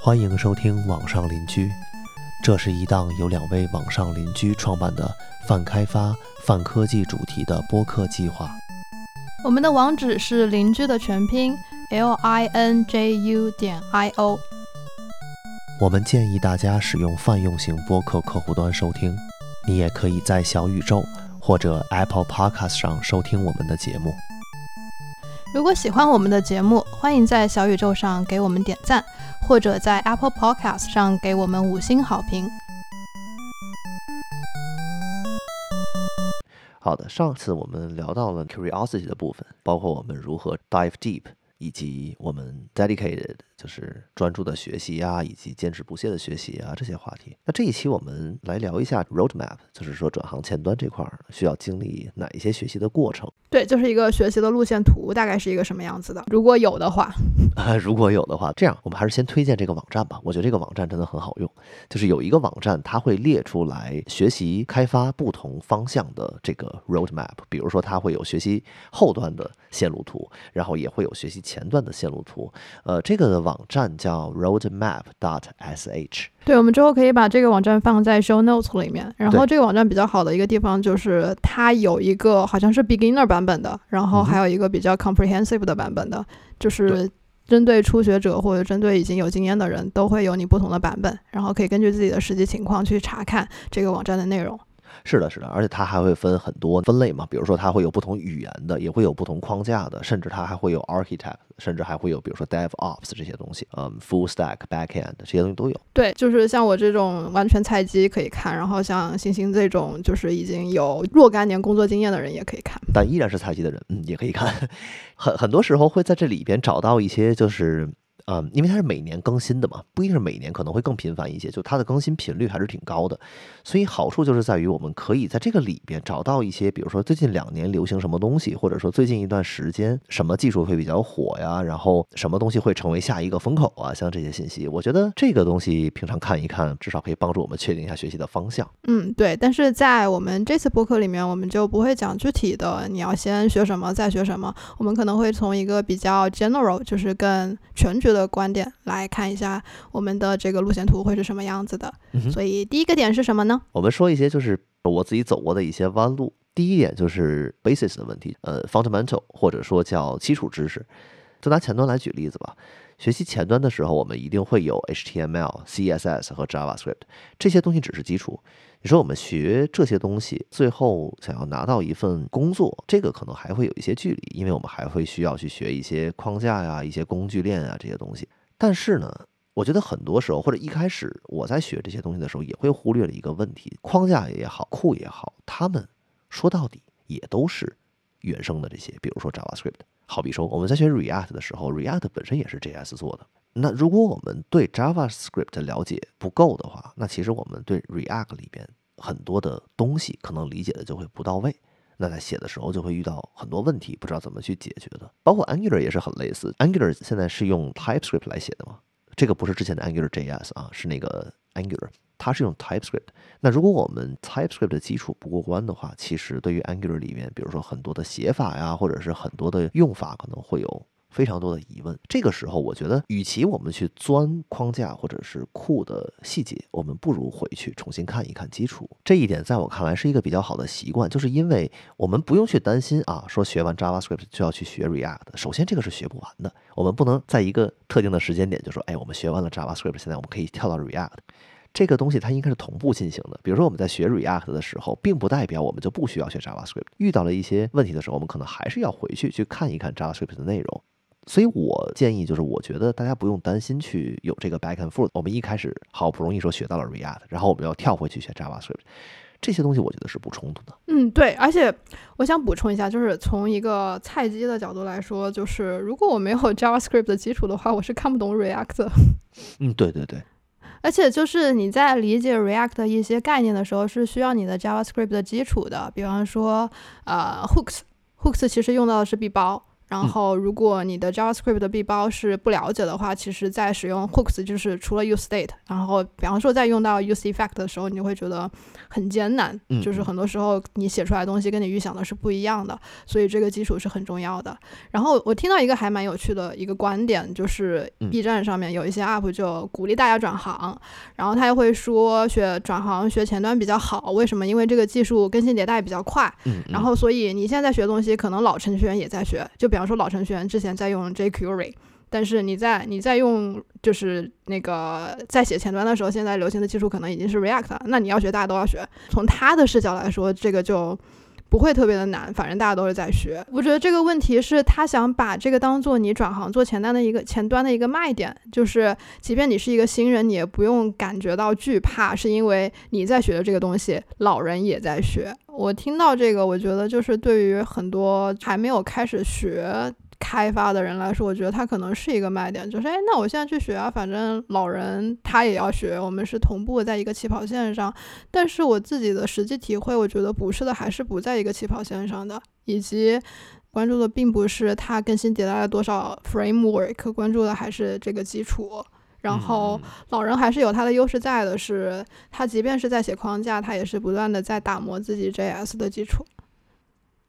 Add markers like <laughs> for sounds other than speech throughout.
欢迎收听网上邻居，这是一档由两位网上邻居创办的泛开发、泛科技主题的播客计划。我们的网址是邻居的全拼 l i n j u 点 i o。我们建议大家使用泛用型播客客户端收听，你也可以在小宇宙或者 Apple Podcast 上收听我们的节目。如果喜欢我们的节目，欢迎在小宇宙上给我们点赞，或者在 Apple Podcast 上给我们五星好评。好的，上次我们聊到了 curiosity 的部分，包括我们如何 dive deep，以及我们 dedicated 就是专注的学习啊，以及坚持不懈的学习啊这些话题。那这一期我们来聊一下 roadmap，就是说转行前端这块儿需要经历哪一些学习的过程。对，就是一个学习的路线图，大概是一个什么样子的？如果有的话，<laughs> 啊，如果有的话，这样我们还是先推荐这个网站吧。我觉得这个网站真的很好用，就是有一个网站，它会列出来学习开发不同方向的这个 roadmap。比如说，它会有学习后端的线路图，然后也会有学习前端的线路图。呃，这个网站叫 roadmap.dot.sh。对，我们之后可以把这个网站放在 show notes 里面。然后这个网站比较好的一个地方就是它有一个好像是 beginner 版本的，然后还有一个比较 comprehensive 的版本的，就是针对初学者或者针对已经有经验的人都会有你不同的版本，然后可以根据自己的实际情况去查看这个网站的内容。是的，是的，而且它还会分很多分类嘛，比如说它会有不同语言的，也会有不同框架的，甚至它还会有 architect，甚至还会有比如说 DevOps 这些东西，嗯，full stack backend 这些东西都有。对，就是像我这种完全菜鸡可以看，然后像星星这种就是已经有若干年工作经验的人也可以看，但依然是菜鸡的人，嗯，也可以看。<laughs> 很很多时候会在这里边找到一些就是。嗯，因为它是每年更新的嘛，不一定是每年，可能会更频繁一些，就它的更新频率还是挺高的，所以好处就是在于我们可以在这个里边找到一些，比如说最近两年流行什么东西，或者说最近一段时间什么技术会比较火呀，然后什么东西会成为下一个风口啊，像这些信息，我觉得这个东西平常看一看，至少可以帮助我们确定一下学习的方向。嗯，对，但是在我们这次播客里面，我们就不会讲具体的你要先学什么再学什么，我们可能会从一个比较 general，就是更全局的观点来。看一下我们的这个路线图会是什么样子的。所以第一个点是什么呢？我们说一些就是我自己走过的一些弯路。第一点就是 basis 的问题，呃，fundamental 或者说叫基础知识。就拿前端来举例子吧。学习前端的时候，我们一定会有 HTML、CSS 和 JavaScript 这些东西只是基础。你说我们学这些东西，最后想要拿到一份工作，这个可能还会有一些距离，因为我们还会需要去学一些框架呀、一些工具链啊这些东西。但是呢，我觉得很多时候或者一开始我在学这些东西的时候，也会忽略了一个问题：框架也好，库也好，他们说到底也都是原生的这些，比如说 JavaScript。好比说我们在学 React 的时候，React 本身也是 JS 做的。那如果我们对 JavaScript 的了解不够的话，那其实我们对 React 里边很多的东西可能理解的就会不到位。那在写的时候就会遇到很多问题，不知道怎么去解决的。包括 Angular 也是很类似，Angular 现在是用 TypeScript 来写的嘛？这个不是之前的 Angular JS 啊，是那个 Angular，它是用 TypeScript。那如果我们 TypeScript 的基础不过关的话，其实对于 Angular 里面，比如说很多的写法呀，或者是很多的用法，可能会有。非常多的疑问，这个时候我觉得，与其我们去钻框架或者是库的细节，我们不如回去重新看一看基础。这一点在我看来是一个比较好的习惯，就是因为我们不用去担心啊，说学完 JavaScript 就要去学 React。首先，这个是学不完的，我们不能在一个特定的时间点就说，哎，我们学完了 JavaScript，现在我们可以跳到 React。这个东西它应该是同步进行的。比如说我们在学 React 的时候，并不代表我们就不需要学 JavaScript。遇到了一些问题的时候，我们可能还是要回去去看一看 JavaScript 的内容。所以我建议，就是我觉得大家不用担心去有这个 back and forth。我们一开始好不容易说学到了 React，然后我们要跳回去学 JavaScript，这些东西我觉得是不冲突的。嗯，对。而且我想补充一下，就是从一个菜鸡的角度来说，就是如果我没有 <laughs> JavaScript 的基础的话，我是看不懂 React 的。<laughs> 嗯，对对对。而且就是你在理解 React 的一些概念的时候，是需要你的 JavaScript 的基础的。比方说，呃，hooks，hooks 其实用到的是 be 包。然后，如果你的 JavaScript 的 B 包是不了解的话，其实在使用 hooks，就是除了 useState，然后比方说在用到 useEffect 的时候，你就会觉得很艰难，就是很多时候你写出来的东西跟你预想的是不一样的，所以这个基础是很重要的。然后我听到一个还蛮有趣的一个观点，就是 B 站上面有一些 UP 就鼓励大家转行，然后他又会说学转行学前端比较好，为什么？因为这个技术更新迭代比较快，然后所以你现在学东西，可能老程序员也在学，就比方说，老程序员之前在用 jQuery，但是你在你在用就是那个在写前端的时候，现在流行的技术可能已经是 React，那你要学，大家都要学。从他的视角来说，这个就。不会特别的难，反正大家都是在学。我觉得这个问题是他想把这个当做你转行做前端的一个前端的一个卖点，就是即便你是一个新人，你也不用感觉到惧怕，是因为你在学的这个东西，老人也在学。我听到这个，我觉得就是对于很多还没有开始学。开发的人来说，我觉得他可能是一个卖点，就是哎，那我现在去学啊，反正老人他也要学，我们是同步在一个起跑线上。但是我自己的实际体会，我觉得不是的，还是不在一个起跑线上的，以及关注的并不是它更新迭代了多少 framework，关注的还是这个基础。然后老人还是有他的优势在的，是他即便是在写框架，他也是不断的在打磨自己 JS 的基础。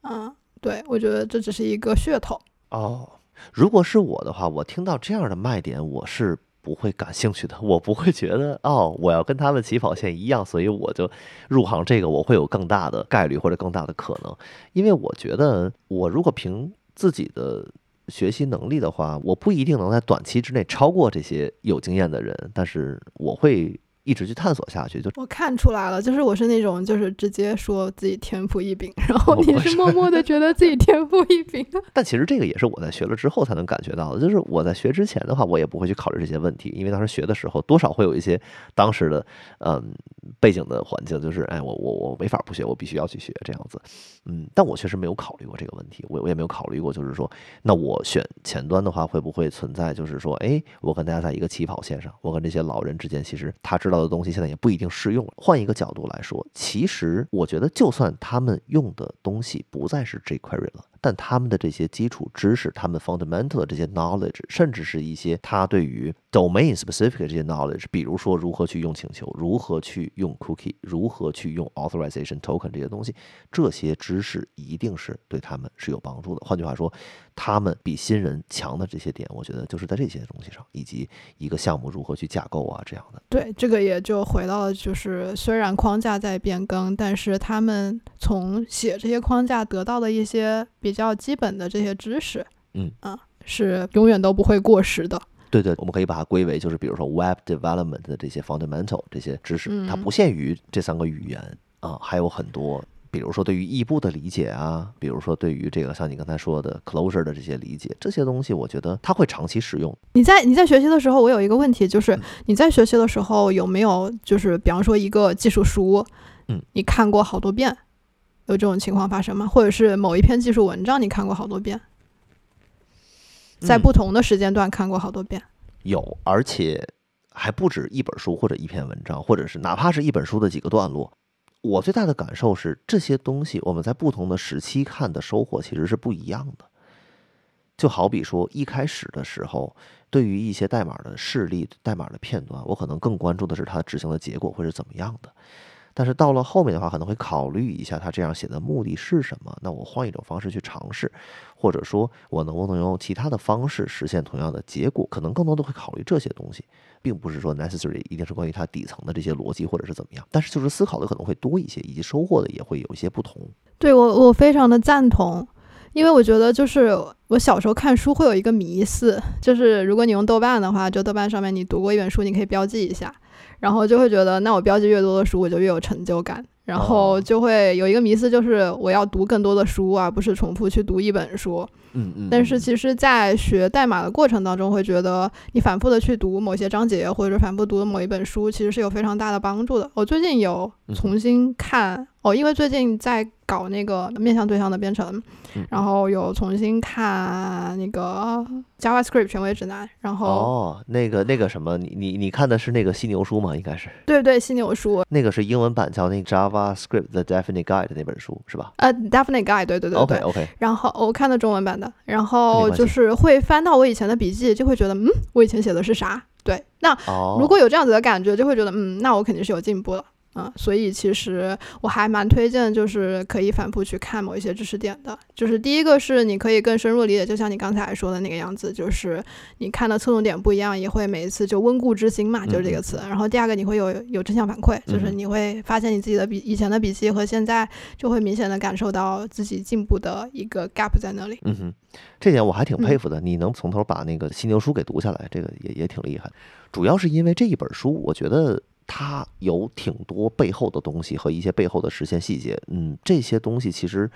嗯，对，我觉得这只是一个噱头。哦，如果是我的话，我听到这样的卖点，我是不会感兴趣的。我不会觉得哦，我要跟他们起跑线一样，所以我就入行这个，我会有更大的概率或者更大的可能。因为我觉得，我如果凭自己的学习能力的话，我不一定能在短期之内超过这些有经验的人，但是我会。一直去探索下去，就我看出来了，就是我是那种就是直接说自己天赋异禀，然后你是默默的觉得自己天赋异禀。<laughs> 但其实这个也是我在学了之后才能感觉到的，就是我在学之前的话，我也不会去考虑这些问题，因为当时学的时候多少会有一些当时的嗯背景的环境，就是哎我我我没法不学，我必须要去学这样子。嗯，但我确实没有考虑过这个问题，我我也没有考虑过，就是说那我选前端的话会不会存在，就是说哎我跟大家在一个起跑线上，我跟这些老人之间其实他知道。的东西现在也不一定适用了。换一个角度来说，其实我觉得，就算他们用的东西不再是 jQuery 了。但他们的这些基础知识，他们 fundamental 的这些 knowledge，甚至是一些他对于 domain specific 这些 knowledge，比如说如何去用请求，如何去用 cookie，如何去用 authorization token 这些东西，这些知识一定是对他们是有帮助的。换句话说，他们比新人强的这些点，我觉得就是在这些东西上，以及一个项目如何去架构啊这样的。对，这个也就回到了，就是虽然框架在变更，但是他们从写这些框架得到的一些。比较基本的这些知识，嗯啊，是永远都不会过时的。对对，我们可以把它归为就是比如说 Web Development 的这些 fundamental 这些知识，它不限于这三个语言啊，还有很多，比如说对于异步的理解啊，比如说对于这个像你刚才说的 Closure 的这些理解，这些东西我觉得它会长期使用。你在你在学习的时候，我有一个问题，就是你在学习的时候有没有就是比方说一个技术书，嗯，你看过好多遍？有这种情况发生吗？或者是某一篇技术文章你看过好多遍，在不同的时间段看过好多遍？有，而且还不止一本书或者一篇文章，或者是哪怕是一本书的几个段落。我最大的感受是，这些东西我们在不同的时期看的收获其实是不一样的。就好比说，一开始的时候，对于一些代码的事例、代码的片段，我可能更关注的是它执行的结果会是怎么样的。但是到了后面的话，可能会考虑一下他这样写的目的是什么。那我换一种方式去尝试，或者说我能不能用其他的方式实现同样的结果？可能更多的会考虑这些东西，并不是说 necessary 一定是关于它底层的这些逻辑或者是怎么样。但是就是思考的可能会多一些，以及收获的也会有一些不同。对我，我非常的赞同，因为我觉得就是我小时候看书会有一个迷思，就是如果你用豆瓣的话，就豆瓣上面你读过一本书，你可以标记一下。然后就会觉得，那我标记越多的书，我就越有成就感。然后就会有一个迷思，就是我要读更多的书，而不是重复去读一本书。嗯嗯。但是其实，在学代码的过程当中，会觉得你反复的去读某些章节，或者反复读的某一本书，其实是有非常大的帮助的。我最近有重新看哦，因为最近在搞那个面向对象的编程，然后有重新看那个 JavaScript 权威指南。然后哦，那个那个什么，你你你看的是那个犀牛书吗？应该是。对对，犀牛书。那个是英文版，叫那 Java。JavaScript The Definite Guide 那本书是吧？呃，Definite Guide，对对对对。OK OK。然后我看的中文版，的，然后就是会翻到我以前的笔记，就会觉得，嗯，我以前写的是啥？对，那如果有这样子的感觉，就会觉得，嗯，那我肯定是有进步了。嗯，所以其实我还蛮推荐，就是可以反复去看某一些知识点的。就是第一个是你可以更深入理解，就像你刚才说的那个样子，就是你看的侧重点不一样，也会每一次就温故知新嘛，就是这个词。然后第二个你会有有正向反馈，就是你会发现你自己的笔以前的笔记和现在就会明显的感受到自己进步的一个 gap 在那里。嗯哼，这点我还挺佩服的，你能从头把那个犀牛书给读下来，这个也也挺厉害。主要是因为这一本书，我觉得。它有挺多背后的东西和一些背后的实现细节，嗯，这些东西其实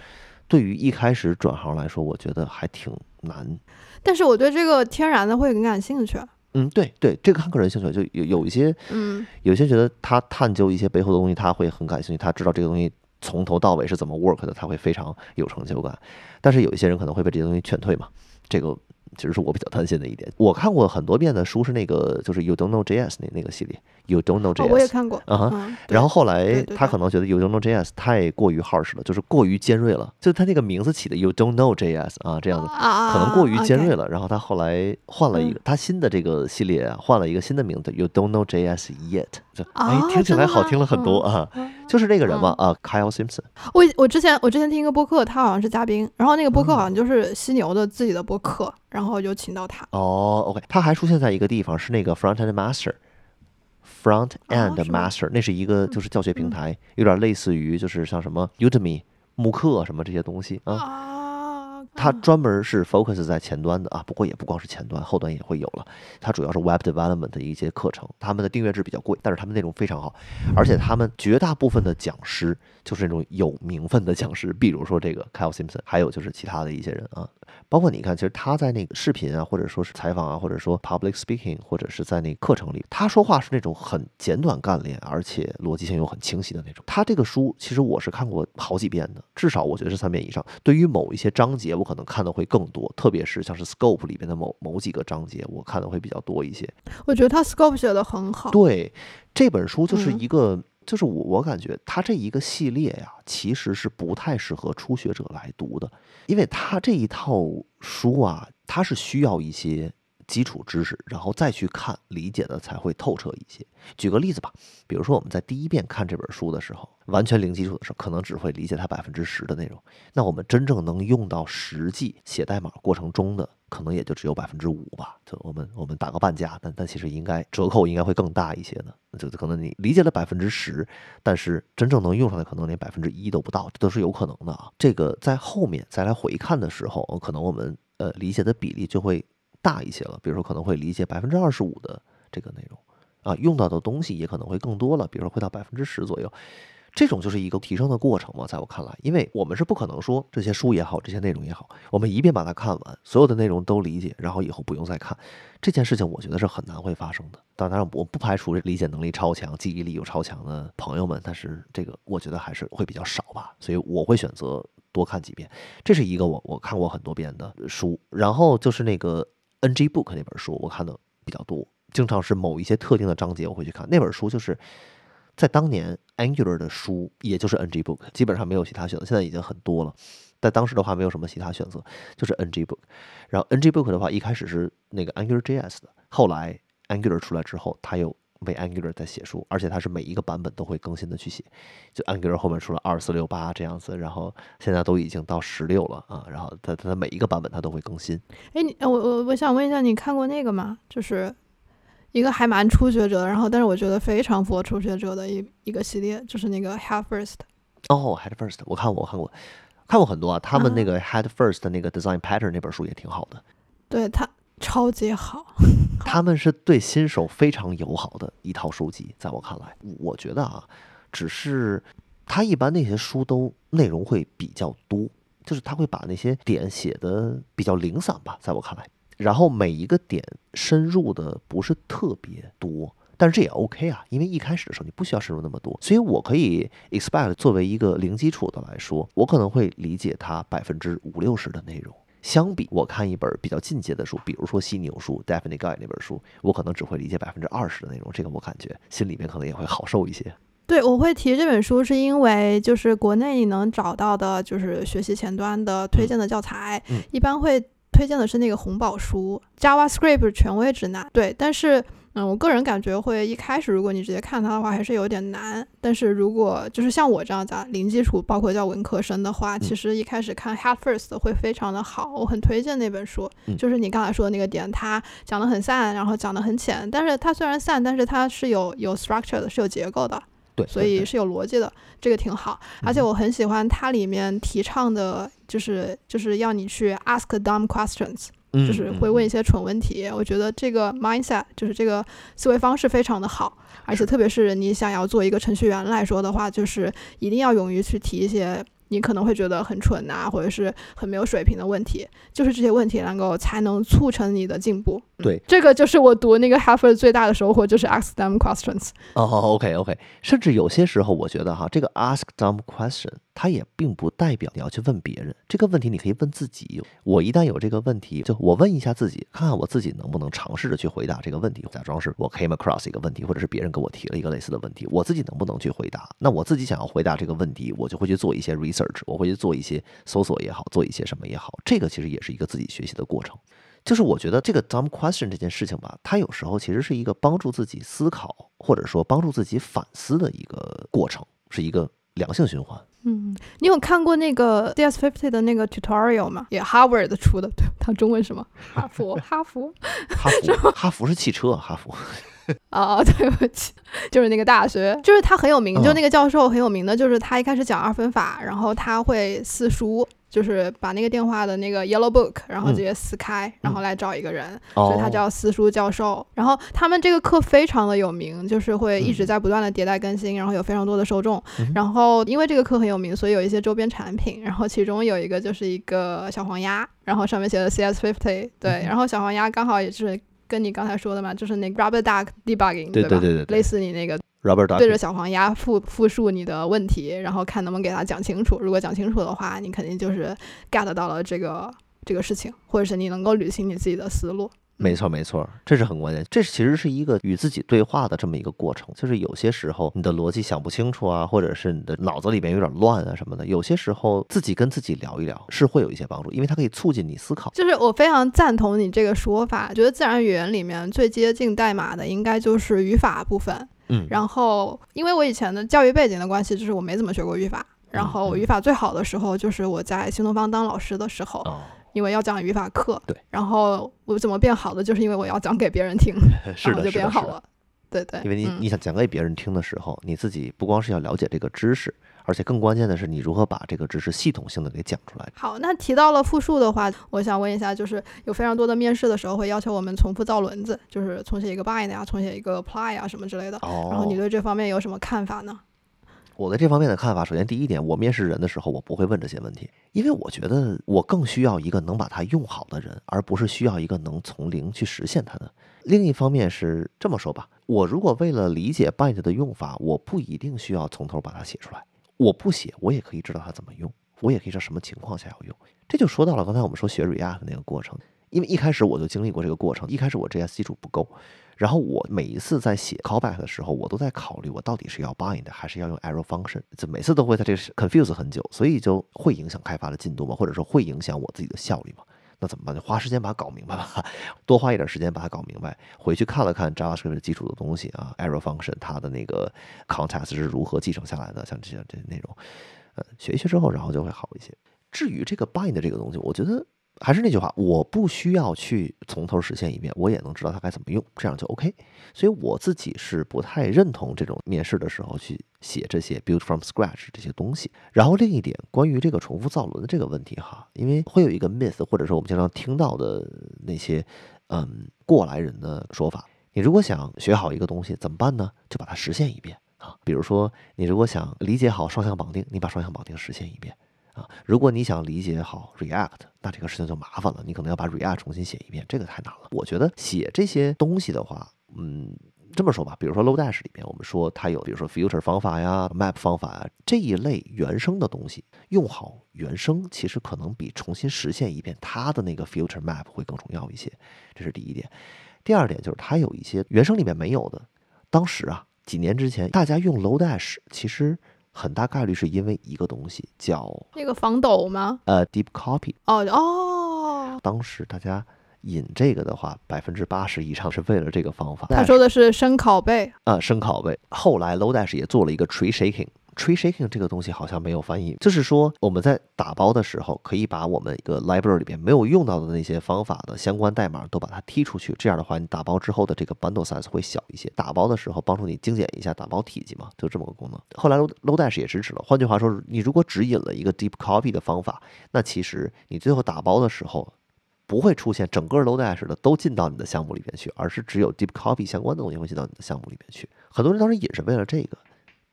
对于一开始转行来说，我觉得还挺难。但是我对这个天然的会很感兴趣。嗯，对对，这个看个人兴趣，就有有一些，嗯，有些觉得他探究一些背后的东西，他会很感兴趣，他知道这个东西从头到尾是怎么 work 的，他会非常有成就感。但是有一些人可能会被这些东西劝退嘛，这个。其实是我比较担心的一点。我看过很多遍的书是那个，就是 You Don't Know JS 那那个系列，You Don't Know JS，我也看过。嗯，然后后来他可能觉得 You Don't Know JS 太过于 harsh 了，就是过于尖锐了。就他那个名字起的 You Don't Know JS 啊，这样子可能过于尖锐了。然后他后来换了一个，他新的这个系列换了一个新的名字，You Don't Know JS Yet 就。哎，听起来好听了很多啊。<laughs> 就是这个人嘛啊，Kyle Simpson。我我之前我之前听一个播客，他好像是嘉宾，然后那个播客好像就是犀牛的自己的播客。然后就请到他哦，OK，他还出现在一个地方，是那个 Front End Master，Front End Master，那是一个就是教学平台，有点类似于就是像什么 Udemy、慕课什么这些东西啊。它专门是 focus 在前端的啊，不过也不光是前端，后端也会有了。它主要是 web development 的一些课程，他们的订阅制比较贵，但是他们内容非常好，而且他们绝大部分的讲师就是那种有名分的讲师，比如说这个 Kyle Simpson，还有就是其他的一些人啊。包括你看，其实他在那个视频啊，或者说是采访啊，或者说 public speaking，或者是在那个课程里，他说话是那种很简短干练，而且逻辑性又很清晰的那种。他这个书其实我是看过好几遍的，至少我觉得是三遍以上。对于某一些章节，我可能看的会更多，特别是像是 scope 里边的某某几个章节，我看的会比较多一些。我觉得他 scope 写的很好。对，这本书就是一个。就是我，我感觉他这一个系列呀，其实是不太适合初学者来读的，因为他这一套书啊，它是需要一些基础知识，然后再去看理解的才会透彻一些。举个例子吧，比如说我们在第一遍看这本书的时候，完全零基础的时候，可能只会理解它百分之十的内容，那我们真正能用到实际写代码过程中的。可能也就只有百分之五吧，就我们我们打个半价，但但其实应该折扣应该会更大一些的，就可能你理解了百分之十，但是真正能用上的可能连百分之一都不到，这都是有可能的啊。这个在后面再来回看的时候，可能我们呃理解的比例就会大一些了，比如说可能会理解百分之二十五的这个内容啊，用到的东西也可能会更多了，比如说会到百分之十左右。这种就是一个提升的过程嘛，在我看来，因为我们是不可能说这些书也好，这些内容也好，我们一遍把它看完，所有的内容都理解，然后以后不用再看，这件事情我觉得是很难会发生的。当然，我不排除理解能力超强、记忆力又超强的朋友们，但是这个我觉得还是会比较少吧。所以我会选择多看几遍，这是一个我我看过很多遍的书。然后就是那个 NG Book 那本书，我看的比较多，经常是某一些特定的章节我会去看那本书，就是。在当年，Angular 的书也就是 NG Book，基本上没有其他选择。现在已经很多了，在当时的话没有什么其他选择，就是 NG Book。然后 NG Book 的话，一开始是那个 Angular JS 的，后来 Angular 出来之后，它又为 Angular 在写书，而且它是每一个版本都会更新的去写。就 Angular 后面出了二四六八这样子，然后现在都已经到十六了啊。然后它它每一个版本它都会更新。哎，你我我我想问一下，你看过那个吗？就是。一个还蛮初学者，然后但是我觉得非常符合初学者的一一个系列，就是那个 Head First。哦，Head First，我看过，我看过，看过很多啊。他们那个 Head First 的那个 Design Pattern 那本书也挺好的。对他超级好。他们是对新手非常友好的一套书籍，在我看来，我觉得啊，只是他一般那些书都内容会比较多，就是他会把那些点写的比较零散吧，在我看来。然后每一个点深入的不是特别多，但是这也 OK 啊，因为一开始的时候你不需要深入那么多，所以我可以 expect 作为一个零基础的来说，我可能会理解它百分之五六十的内容。相比我看一本比较进阶的书，比如说犀牛书 Definitely Guide 那本书，我可能只会理解百分之二十的内容，这个我感觉心里面可能也会好受一些。对，我会提这本书，是因为就是国内你能找到的，就是学习前端的推荐的教材，一般会推荐的是那个红宝书《JavaScript 权威指南》。对，但是。嗯，我个人感觉会一开始，如果你直接看它的话，还是有点难。但是如果就是像我这样子啊，零基础，包括叫文科生的话，其实一开始看 Head First 会非常的好。我很推荐那本书，就是你刚才说的那个点，它讲的很散，然后讲的很浅，但是它虽然散，但是它是有有 structure 的，是有结构的，对，所以是有逻辑的，这个挺好。而且我很喜欢它里面提倡的，就是就是要你去 ask dumb questions。就是会问一些蠢问题，我觉得这个 mindset 就是这个思维方式非常的好，而且特别是你想要做一个程序员来说的话，就是一定要勇于去提一些。你可能会觉得很蠢呐，或者是很没有水平的问题，就是这些问题能够才能促成你的进步。对，这个就是我读那个 Harvard 最大的收获，就是 ask dumb questions。哦，OK OK，甚至有些时候我觉得哈，这个 ask dumb question 它也并不代表你要去问别人这个问题，你可以问自己。我一旦有这个问题，就我问一下自己，看看我自己能不能尝试着去回答这个问题，假装是我 came across 一个问题，或者是别人给我提了一个类似的问题，我自己能不能去回答？那我自己想要回答这个问题，我就会去做一些 research。我会去做一些搜索也好，做一些什么也好，这个其实也是一个自己学习的过程。就是我觉得这个 dumb question 这件事情吧，它有时候其实是一个帮助自己思考，或者说帮助自己反思的一个过程，是一个良性循环。嗯，你有看过那个 DS50 的那个 tutorial 吗？也 Harvard 出的，对，它中文什么？哈佛，哈佛，哈佛，哈佛是汽车，哈佛。<laughs> 啊，对不起，就是那个大学，就是他很有名，就那个教授很有名的，就是他一开始讲二分法，然后他会撕书，就是把那个电话的那个 yellow book，然后直接撕开，然后来找一个人，所以他叫撕书教授。然后他们这个课非常的有名，就是会一直在不断的迭代更新，然后有非常多的受众。然后因为这个课很有名，所以有一些周边产品，然后其中有一个就是一个小黄鸭，然后上面写的 CS fifty，对，然后小黄鸭刚好也是。跟你刚才说的嘛，就是那个 Rubber Duck Debugging，对对对对，类似你那个 Rubber Duck 对着小黄鸭复复述你的问题，然后看能不能给他讲清楚。如果讲清楚的话，你肯定就是 get 到了这个这个事情，或者是你能够捋清你自己的思路。没错，没错，这是很关键。这其实是一个与自己对话的这么一个过程。就是有些时候你的逻辑想不清楚啊，或者是你的脑子里边有点乱啊什么的，有些时候自己跟自己聊一聊是会有一些帮助，因为它可以促进你思考。就是我非常赞同你这个说法，觉得自然语言里面最接近代码的应该就是语法部分。嗯，然后因为我以前的教育背景的关系，就是我没怎么学过语法。然后语法最好的时候就是我在新东方当老师的时候。因为要讲语法课，对，然后我怎么变好的，就是因为我要讲给别人听，<laughs> 是的，就变好了，对对。因为你你想讲给别人听的时候，你自己不光是要了解这个知识，而且更关键的是你如何把这个知识系统性的给讲出来。好，那提到了复述的话，我想问一下，就是有非常多的面试的时候会要求我们重复造轮子，就是重写一个 bind 呀，重写一个 apply 啊什么之类的。哦。然后你对这方面有什么看法呢？我在这方面的看法，首先第一点，我面试人的时候，我不会问这些问题，因为我觉得我更需要一个能把它用好的人，而不是需要一个能从零去实现它的。另一方面是这么说吧，我如果为了理解 bind 的用法，我不一定需要从头把它写出来，我不写，我也可以知道它怎么用，我也可以知道什么情况下要用。这就说到了刚才我们说学 React 那个过程，因为一开始我就经历过这个过程，一开始我 JS 基础不够。然后我每一次在写 callback 的时候，我都在考虑我到底是要 bind 还是要用 arrow function，就每次都会在这个 confuse 很久，所以就会影响开发的进度嘛，或者说会影响我自己的效率嘛。那怎么办？就花时间把它搞明白吧，多花一点时间把它搞明白。回去看了看 JavaScript 基础的东西啊，arrow function 它的那个 context 是如何继承下来的，像这些这些内容，呃，学一学之后，然后就会好一些。至于这个 bind 这个东西，我觉得。还是那句话，我不需要去从头实现一遍，我也能知道它该怎么用，这样就 OK。所以我自己是不太认同这种面试的时候去写这些 build from scratch 这些东西。然后另一点，关于这个重复造轮的这个问题哈，因为会有一个 myth，或者说我们经常听到的那些嗯过来人的说法，你如果想学好一个东西怎么办呢？就把它实现一遍啊。比如说你如果想理解好双向绑定，你把双向绑定实现一遍。啊，如果你想理解好 React，那这个事情就麻烦了，你可能要把 React 重新写一遍，这个太难了。我觉得写这些东西的话，嗯，这么说吧，比如说 Lodash 里面，我们说它有，比如说 Filter 方法呀、Map 方法啊这一类原生的东西，用好原生其实可能比重新实现一遍它的那个 Filter Map 会更重要一些，这是第一点。第二点就是它有一些原生里面没有的，当时啊。几年之前，大家用 Lodash，其实很大概率是因为一个东西，叫那个防抖吗？呃，Deep Copy。哦哦，当时大家引这个的话，百分之八十以上是为了这个方法。他说的是深拷贝啊，深拷贝。后来 Lodash 也做了一个 Tree Shaking。Tree shaking 这个东西好像没有翻译，就是说我们在打包的时候，可以把我们一个 library 里边没有用到的那些方法的相关代码都把它踢出去，这样的话，你打包之后的这个 bundle size 会小一些。打包的时候帮助你精简一下打包体积嘛，就这么个功能。后来 Lo LoDash 也支持了。换句话说，你如果只引了一个 deep copy 的方法，那其实你最后打包的时候不会出现整个 low dash 的都进到你的项目里边去，而是只有 deep copy 相关的东西会进到你的项目里边去。很多人当时引是为了这个。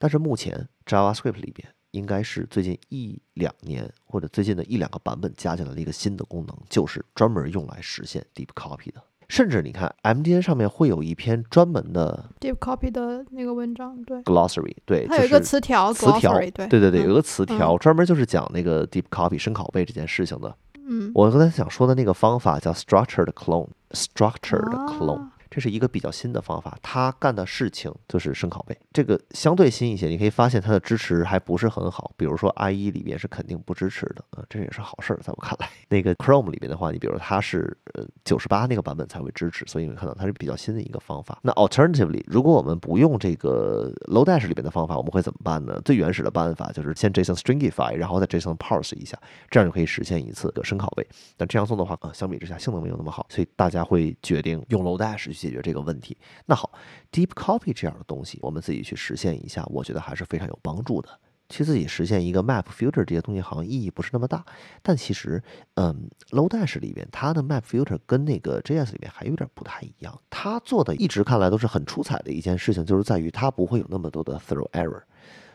但是目前 JavaScript 里边应该是最近一两年或者最近的一两个版本加进来了一个新的功能，就是专门用来实现 Deep Copy 的。甚至你看 MDN 上面会有一篇专门的 Deep Copy 的那个文章，对 Glossary，对，它有一个词条，词条，对对对对，有个词条专门就是讲那个 Deep Copy 深拷贝这件事情的。嗯，我刚才想说的那个方法叫 Structured Clone，Structured Clone。这是一个比较新的方法，它干的事情就是深拷贝，这个相对新一些。你可以发现它的支持还不是很好，比如说 IE 里边是肯定不支持的，啊，这也是好事儿，在我看来。那个 Chrome 里边的话，你比如它是呃九十八那个版本才会支持，所以你看到它是比较新的一个方法。那 Alternatively，如果我们不用这个 Lodash 里边的方法，我们会怎么办呢？最原始的办法就是先 JSON Stringify，然后再 JSON Parse 一下，这样就可以实现一次的深拷贝。但这样做的话，啊，相比之下性能没有那么好，所以大家会决定用 Lodash 去解决这个问题。那好，Deep Copy 这样的东西，我们自己去实现一下，我觉得还是非常有帮助的。其实自己实现一个 Map Filter 这些东西，好像意义不是那么大。但其实，嗯，Lodash 里边它的 Map Filter 跟那个 JS 里面还有点不太一样。它做的一直看来都是很出彩的一件事情，就是在于它不会有那么多的 Throw Error。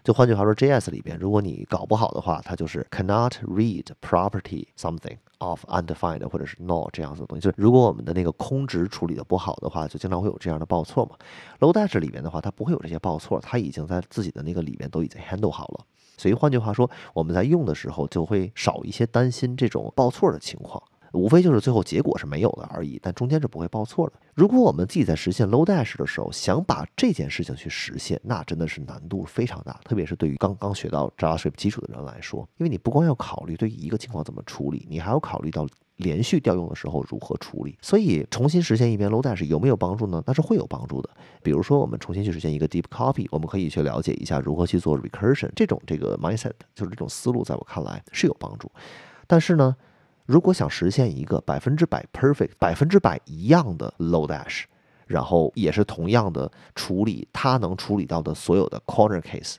就换句话说，JS 里边，如果你搞不好的话，它就是 cannot read property something of undefined 或者是 null 这样子的东西。就是如果我们的那个空值处理的不好的话，就经常会有这样的报错嘛。Lodash 里边的话，它不会有这些报错，它已经在自己的那个里面都已经 handle 好了。所以换句话说，我们在用的时候就会少一些担心这种报错的情况。无非就是最后结果是没有的而已，但中间是不会报错的。如果我们自己在实现 low dash 的时候，想把这件事情去实现，那真的是难度非常大，特别是对于刚刚学到 JavaScript 基础的人来说，因为你不光要考虑对于一个情况怎么处理，你还要考虑到连续调用的时候如何处理。所以重新实现一遍 low dash 有没有帮助呢？那是会有帮助的。比如说我们重新去实现一个 Deep Copy，我们可以去了解一下如何去做 Recursion，这种这个 mindset 就是这种思路，在我看来是有帮助。但是呢？如果想实现一个百分之百 perfect、百分之百一样的 Lodash，然后也是同样的处理它能处理到的所有的 corner case，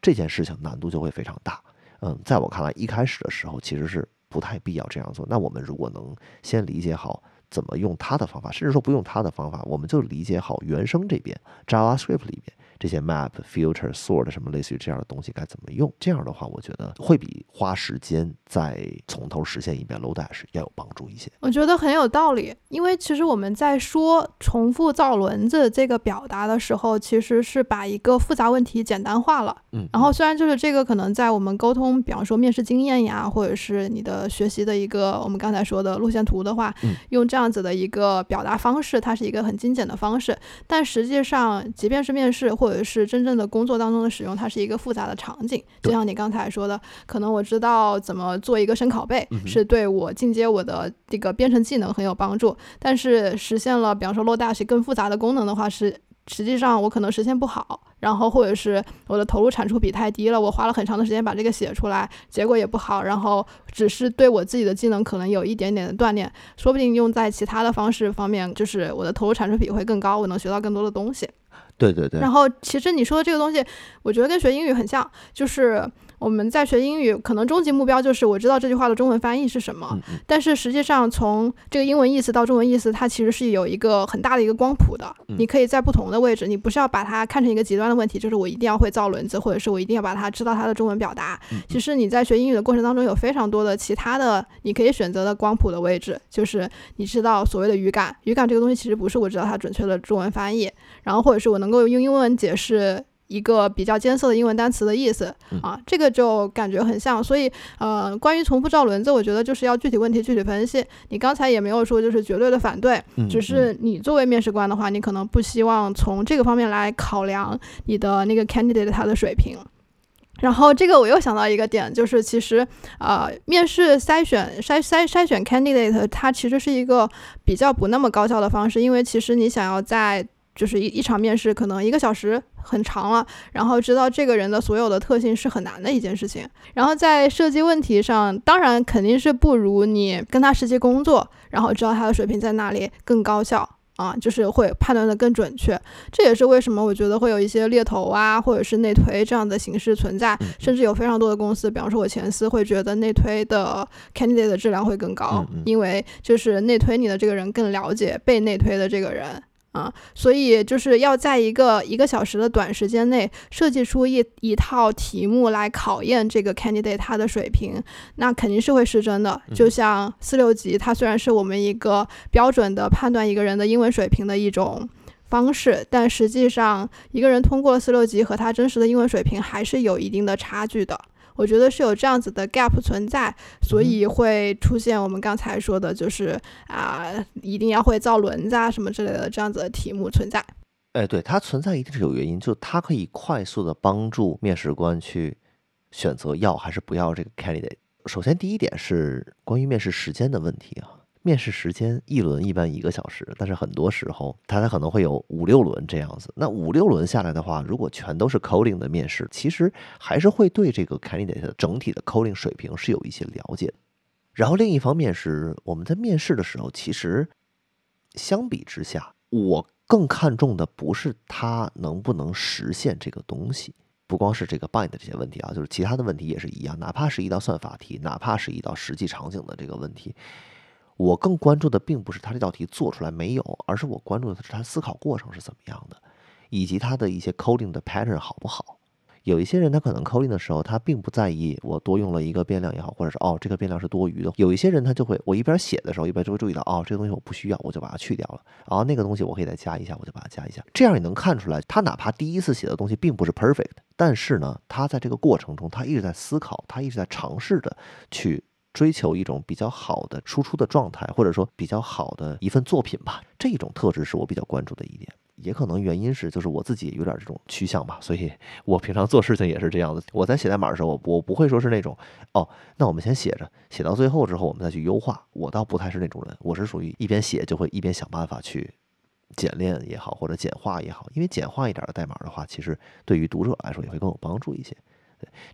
这件事情难度就会非常大。嗯，在我看来，一开始的时候其实是不太必要这样做。那我们如果能先理解好怎么用它的方法，甚至说不用它的方法，我们就理解好原生这边 JavaScript 里边。这些 map filter sort 什么类似于这样的东西该怎么用？这样的话，我觉得会比花时间再从头实现一遍 Lodash 要有帮助一些。我觉得很有道理，因为其实我们在说重复造轮子这个表达的时候，其实是把一个复杂问题简单化了。嗯，然后虽然就是这个可能在我们沟通，比方说面试经验呀，或者是你的学习的一个我们刚才说的路线图的话，用这样子的一个表达方式，它是一个很精简的方式。但实际上，即便是面试或者是真正的工作当中的使用，它是一个复杂的场景。就像你刚才说的，可能我知道怎么做一个深拷贝，是对我进阶我的这个编程技能很有帮助。但是实现了，比方说 Lodash 更复杂的功能的话，是实际上我可能实现不好。然后或者是我的投入产出比太低了，我花了很长的时间把这个写出来，结果也不好。然后只是对我自己的技能可能有一点点的锻炼，说不定用在其他的方式方面，就是我的投入产出比会更高，我能学到更多的东西。对对对，然后其实你说的这个东西，我觉得跟学英语很像，就是。我们在学英语，可能终极目标就是我知道这句话的中文翻译是什么。但是实际上，从这个英文意思到中文意思，它其实是有一个很大的一个光谱的。你可以在不同的位置，你不是要把它看成一个极端的问题，就是我一定要会造轮子，或者是我一定要把它知道它的中文表达。其实你在学英语的过程当中，有非常多的其他的你可以选择的光谱的位置，就是你知道所谓的语感，语感这个东西其实不是我知道它准确的中文翻译，然后或者是我能够用英文解释。一个比较艰涩的英文单词的意思啊，这个就感觉很像。所以，呃，关于重复造轮子，我觉得就是要具体问题具体分析。你刚才也没有说就是绝对的反对，只是你作为面试官的话，你可能不希望从这个方面来考量你的那个 candidate 他的水平。然后这个我又想到一个点，就是其实呃，面试筛选筛筛筛选 candidate，它其实是一个比较不那么高效的方式，因为其实你想要在就是一一场面试可能一个小时很长了，然后知道这个人的所有的特性是很难的一件事情。然后在设计问题上，当然肯定是不如你跟他实际工作，然后知道他的水平在哪里更高效啊，就是会判断的更准确。这也是为什么我觉得会有一些猎头啊，或者是内推这样的形式存在，甚至有非常多的公司，比方说我前司会觉得内推的 candidate 的质量会更高，因为就是内推你的这个人更了解被内推的这个人。啊，所以就是要在一个一个小时的短时间内设计出一一套题目来考验这个 candidate 他的水平，那肯定是会失真的。就像四六级，它虽然是我们一个标准的判断一个人的英文水平的一种方式，但实际上一个人通过了四六级和他真实的英文水平还是有一定的差距的。我觉得是有这样子的 gap 存在，所以会出现我们刚才说的，就是啊，一定要会造轮子啊什么之类的这样子的题目存在。哎，对，它存在一定是有原因，就它可以快速的帮助面试官去选择要还是不要这个 candidate。首先，第一点是关于面试时间的问题啊。面试时间一轮一般一个小时，但是很多时候它可能会有五六轮这样子。那五六轮下来的话，如果全都是 coding 的面试，其实还是会对这个 candidate 的整体的 coding 水平是有一些了解。然后另一方面是我们在面试的时候，其实相比之下，我更看重的不是他能不能实现这个东西，不光是这个 bind 这些问题啊，就是其他的问题也是一样，哪怕是一道算法题，哪怕是一道实际场景的这个问题。我更关注的并不是他这道题做出来没有，而是我关注的是他思考过程是怎么样的，以及他的一些 coding 的 pattern 好不好。有一些人他可能 coding 的时候，他并不在意我多用了一个变量也好，或者是哦这个变量是多余的。有一些人他就会，我一边写的时候一边就会注意到，哦这个东西我不需要，我就把它去掉了。然后那个东西我可以再加一下，我就把它加一下。这样也能看出来，他哪怕第一次写的东西并不是 perfect，但是呢，他在这个过程中他一直在思考，他一直在尝试着去。追求一种比较好的输出的状态，或者说比较好的一份作品吧，这种特质是我比较关注的一点。也可能原因是，就是我自己有点这种趋向吧，所以我平常做事情也是这样的。我在写代码的时候，我我不会说是那种，哦，那我们先写着，写到最后之后，我们再去优化。我倒不太是那种人，我是属于一边写就会一边想办法去简练也好，或者简化也好，因为简化一点的代码的话，其实对于读者来说也会更有帮助一些。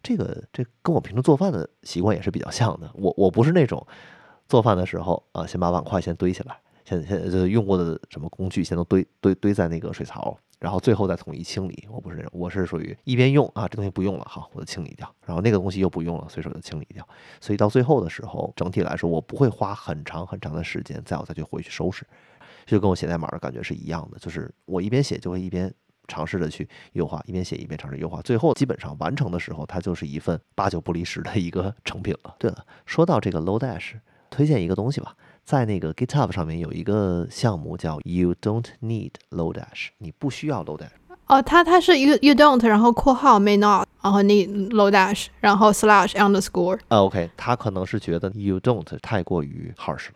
这个这跟我平时做饭的习惯也是比较像的。我我不是那种做饭的时候啊，先把碗筷先堆起来，先先就用过的什么工具先都堆堆堆在那个水槽，然后最后再统一清理。我不是那种，我是属于一边用啊，这东西不用了，好，我就清理掉。然后那个东西又不用了，随手就清理掉。所以到最后的时候，整体来说，我不会花很长很长的时间，再我再去回去收拾，就跟我写代码的感觉是一样的，就是我一边写就会一边。尝试着去优化，一边写一边尝试优化，最后基本上完成的时候，它就是一份八九不离十的一个 <laughs> 成品了。对了，说到这个 Lodash，推荐一个东西吧，在那个 GitHub 上面有一个项目叫 You Don't Need Lodash，你不需要 Lodash。哦，它它是 You You Don't，然后括号 May Not，然后 Need Lodash，然后 Slash Underscore。啊，OK，他可能是觉得 You Don't 太过于 harsh 了。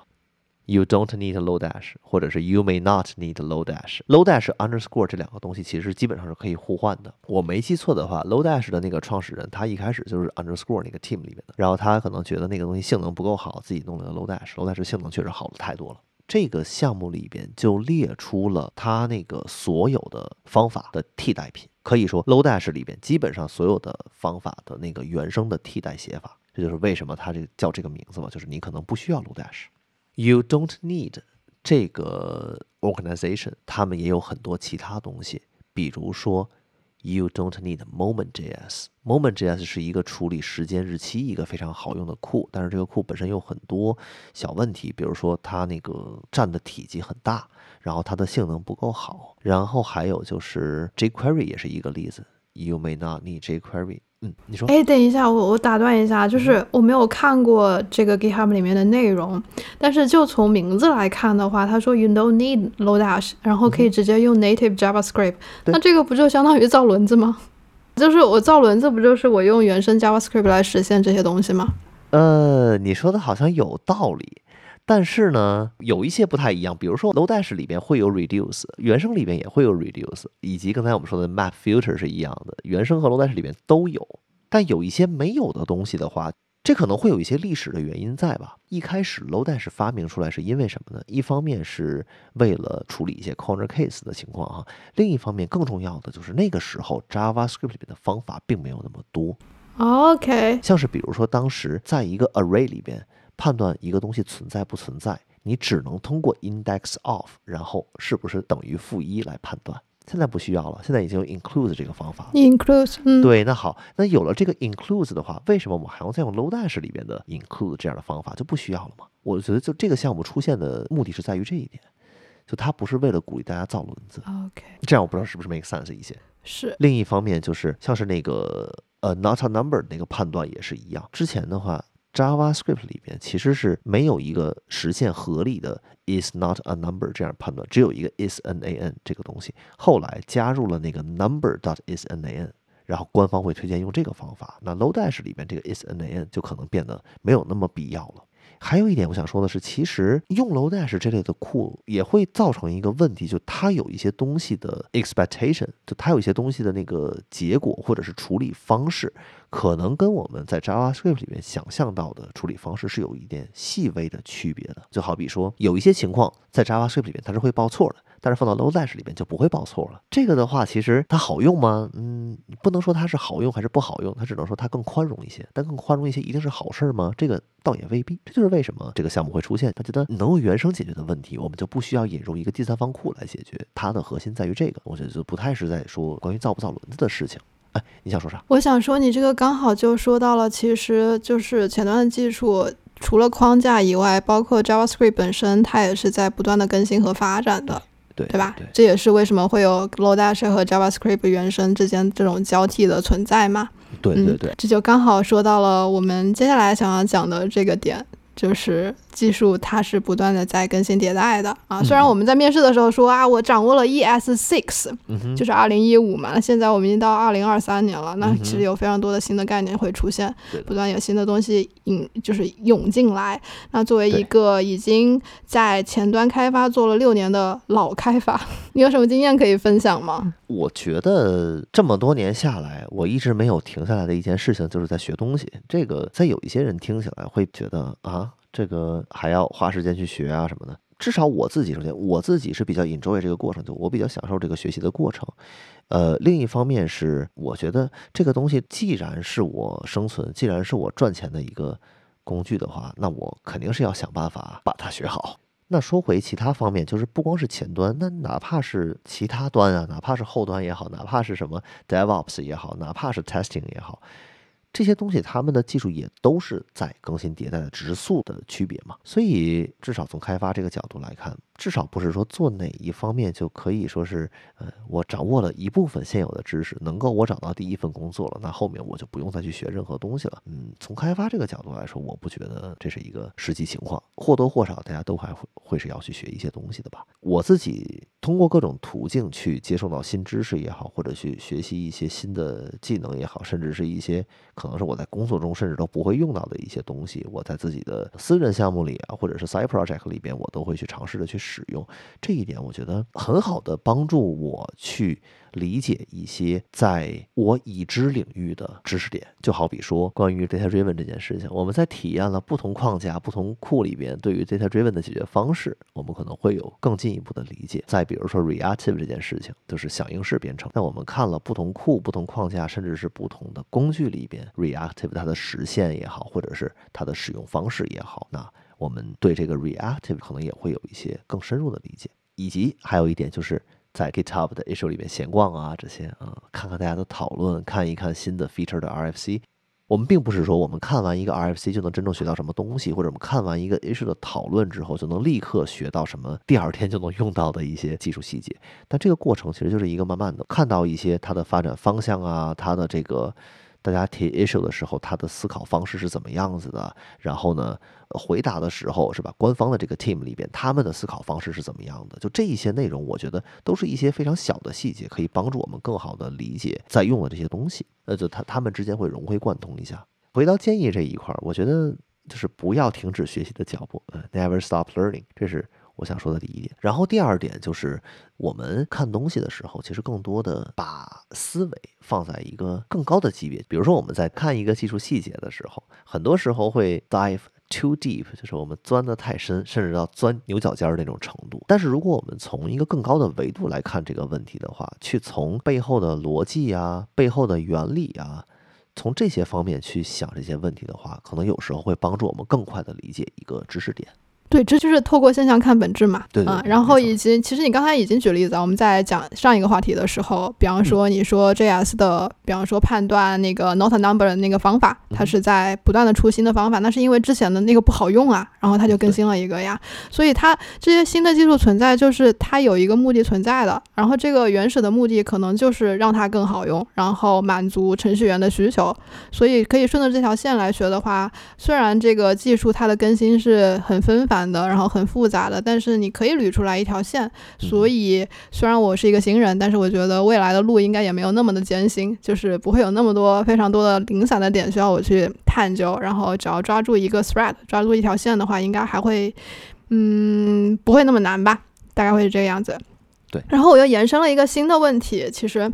You don't need Lodash，或者是 You may not need Lodash。Lodash underscore 这两个东西其实基本上是可以互换的。我没记错的话，Lodash 的那个创始人他一开始就是 underscore 那个 team 里面的，然后他可能觉得那个东西性能不够好，自己弄了个 Lodash。Lodash 性能确实好的太多了。这个项目里边就列出了他那个所有的方法的替代品，可以说 Lodash 里边基本上所有的方法的那个原生的替代写法。这就是为什么它这叫这个名字嘛，就是你可能不需要 Lodash。You don't need 这个 organization，他们也有很多其他东西，比如说 You don't need Moment.js。Moment.js 是一个处理时间日期一个非常好用的库，但是这个库本身有很多小问题，比如说它那个占的体积很大，然后它的性能不够好，然后还有就是 jQuery 也是一个例子。You may not need jQuery。嗯，你说，哎，等一下，我我打断一下，就是我没有看过这个 GitHub 里面的内容，但是就从名字来看的话，他说 You don't need Lodash，然后可以直接用 Native JavaScript，那这个不就相当于造轮子吗？就是我造轮子，不就是我用原生 JavaScript 来实现这些东西吗？呃，你说的好像有道理。但是呢，有一些不太一样，比如说 Lodash 里边会有 reduce，原生里边也会有 reduce，以及刚才我们说的 map filter 是一样的，原生和 Lodash 里边都有。但有一些没有的东西的话，这可能会有一些历史的原因在吧？一开始 Lodash 发明出来是因为什么呢？一方面是为了处理一些 corner case 的情况哈，另一方面更重要的就是那个时候 JavaScript 里面的方法并没有那么多。OK，像是比如说当时在一个 array 里边。判断一个东西存在不存在，你只能通过 index of，然后是不是等于负一来判断。现在不需要了，现在已经有 include 这个方法了。include，嗯，对，那好，那有了这个 include 的话，为什么我们还要再用 Lodash 里边的 include 这样的方法就不需要了吗？我觉得就这个项目出现的目的是在于这一点，就它不是为了鼓励大家造轮子。OK，这样我不知道是不是 make sense 一些。是。另一方面就是像是那个呃 not a number 那个判断也是一样，之前的话。JavaScript 里边其实是没有一个实现合理的 is not a number 这样判断，只有一个 is nan 这个东西。后来加入了那个 number dot is nan，然后官方会推荐用这个方法。那 Lodash 里边这个 is nan 就可能变得没有那么必要了。还有一点我想说的是，其实用 low dash 这类的库也会造成一个问题，就它有一些东西的 expectation，就它有一些东西的那个结果或者是处理方式。可能跟我们在 JavaScript 里面想象到的处理方式是有一点细微的区别的。就好比说，有一些情况在 JavaScript 里面它是会报错的，但是放到 Lodash 里面就不会报错了。这个的话，其实它好用吗？嗯，不能说它是好用还是不好用，它只能说它更宽容一些。但更宽容一些一定是好事吗？这个倒也未必。这就是为什么这个项目会出现。他觉得能用原生解决的问题，我们就不需要引入一个第三方库来解决。它的核心在于这个，我觉得就不太是在说关于造不造轮子的事情。哎，你想说啥？我想说，你这个刚好就说到了，其实就是前端的技术，除了框架以外，包括 JavaScript 本身，它也是在不断的更新和发展的，对对吧？这也是为什么会有 Lodash 和 JavaScript 原生之间这种交替的存在嘛？对对对，这就刚好说到了我们接下来想要讲的这个点，就是。技术它是不断的在更新迭代的啊，虽然我们在面试的时候说啊，我掌握了 ES six，就是二零一五嘛，那现在我们已经到二零二三年了，那其实有非常多的新的概念会出现，不断有新的东西引就是涌进来。那作为一个已经在前端开发做了六年的老开发，<laughs> 你有什么经验可以分享吗？我觉得这么多年下来，我一直没有停下来的一件事情就是在学东西。这个在有一些人听起来会觉得啊。这个还要花时间去学啊什么的，至少我自己首先我自己是比较 enjoy 这个过程，就我比较享受这个学习的过程。呃，另一方面是我觉得这个东西既然是我生存，既然是我赚钱的一个工具的话，那我肯定是要想办法把它学好。那说回其他方面，就是不光是前端，那哪怕是其他端啊，哪怕是后端也好，哪怕是什么 DevOps 也好，哪怕是 Testing 也好。这些东西，他们的技术也都是在更新迭代的直速的区别嘛，所以至少从开发这个角度来看。至少不是说做哪一方面就可以说是，呃，我掌握了一部分现有的知识，能够我找到第一份工作了，那后面我就不用再去学任何东西了。嗯，从开发这个角度来说，我不觉得这是一个实际情况，或多或少大家都还会会是要去学一些东西的吧。我自己通过各种途径去接受到新知识也好，或者去学习一些新的技能也好，甚至是一些可能是我在工作中甚至都不会用到的一些东西，我在自己的私人项目里啊，或者是 side project 里边，我都会去尝试的去。使用这一点，我觉得很好的帮助我去理解一些在我已知领域的知识点。就好比说，关于 data driven 这件事情，我们在体验了不同框架、不同库里边对于 data driven 的解决方式，我们可能会有更进一步的理解。再比如说 reactive 这件事情，就是响应式编程。那我们看了不同库、不同框架，甚至是不同的工具里边 reactive 它的实现也好，或者是它的使用方式也好，那。我们对这个 reactive 可能也会有一些更深入的理解，以及还有一点就是在 GitHub 的 issue 里面闲逛啊，这些啊，看看大家的讨论，看一看新的 feature 的 RFC。我们并不是说我们看完一个 RFC 就能真正学到什么东西，或者我们看完一个 issue 的讨论之后就能立刻学到什么，第二天就能用到的一些技术细节。但这个过程其实就是一个慢慢的看到一些它的发展方向啊，它的这个。大家提 issue 的时候，他的思考方式是怎么样子的？然后呢，回答的时候是吧？官方的这个 team 里边，他们的思考方式是怎么样的？就这一些内容，我觉得都是一些非常小的细节，可以帮助我们更好的理解在用的这些东西。那，就他他们之间会融会贯通一下。回到建议这一块儿，我觉得就是不要停止学习的脚步，嗯，never stop learning，这是。我想说的第一点，然后第二点就是我们看东西的时候，其实更多的把思维放在一个更高的级别。比如说我们在看一个技术细节的时候，很多时候会 dive too deep，就是我们钻得太深，甚至到钻牛角尖儿那种程度。但是如果我们从一个更高的维度来看这个问题的话，去从背后的逻辑啊、背后的原理啊，从这些方面去想这些问题的话，可能有时候会帮助我们更快的理解一个知识点。对，这就是透过现象看本质嘛。对，嗯，然后以及其实你刚才已经举例子，我们在讲上一个话题的时候，比方说你说 JS 的，比方说判断那个 not number 的那个方法，它是在不断的出新的方法，那是因为之前的那个不好用啊，然后它就更新了一个呀。所以它这些新的技术存在，就是它有一个目的存在的。然后这个原始的目的可能就是让它更好用，然后满足程序员的需求。所以可以顺着这条线来学的话，虽然这个技术它的更新是很纷繁。的，然后很复杂的，但是你可以捋出来一条线。所以虽然我是一个新人，但是我觉得未来的路应该也没有那么的艰辛，就是不会有那么多非常多的零散的点需要我去探究。然后只要抓住一个 thread，抓住一条线的话，应该还会，嗯，不会那么难吧？大概会是这个样子。对。然后我又延伸了一个新的问题，其实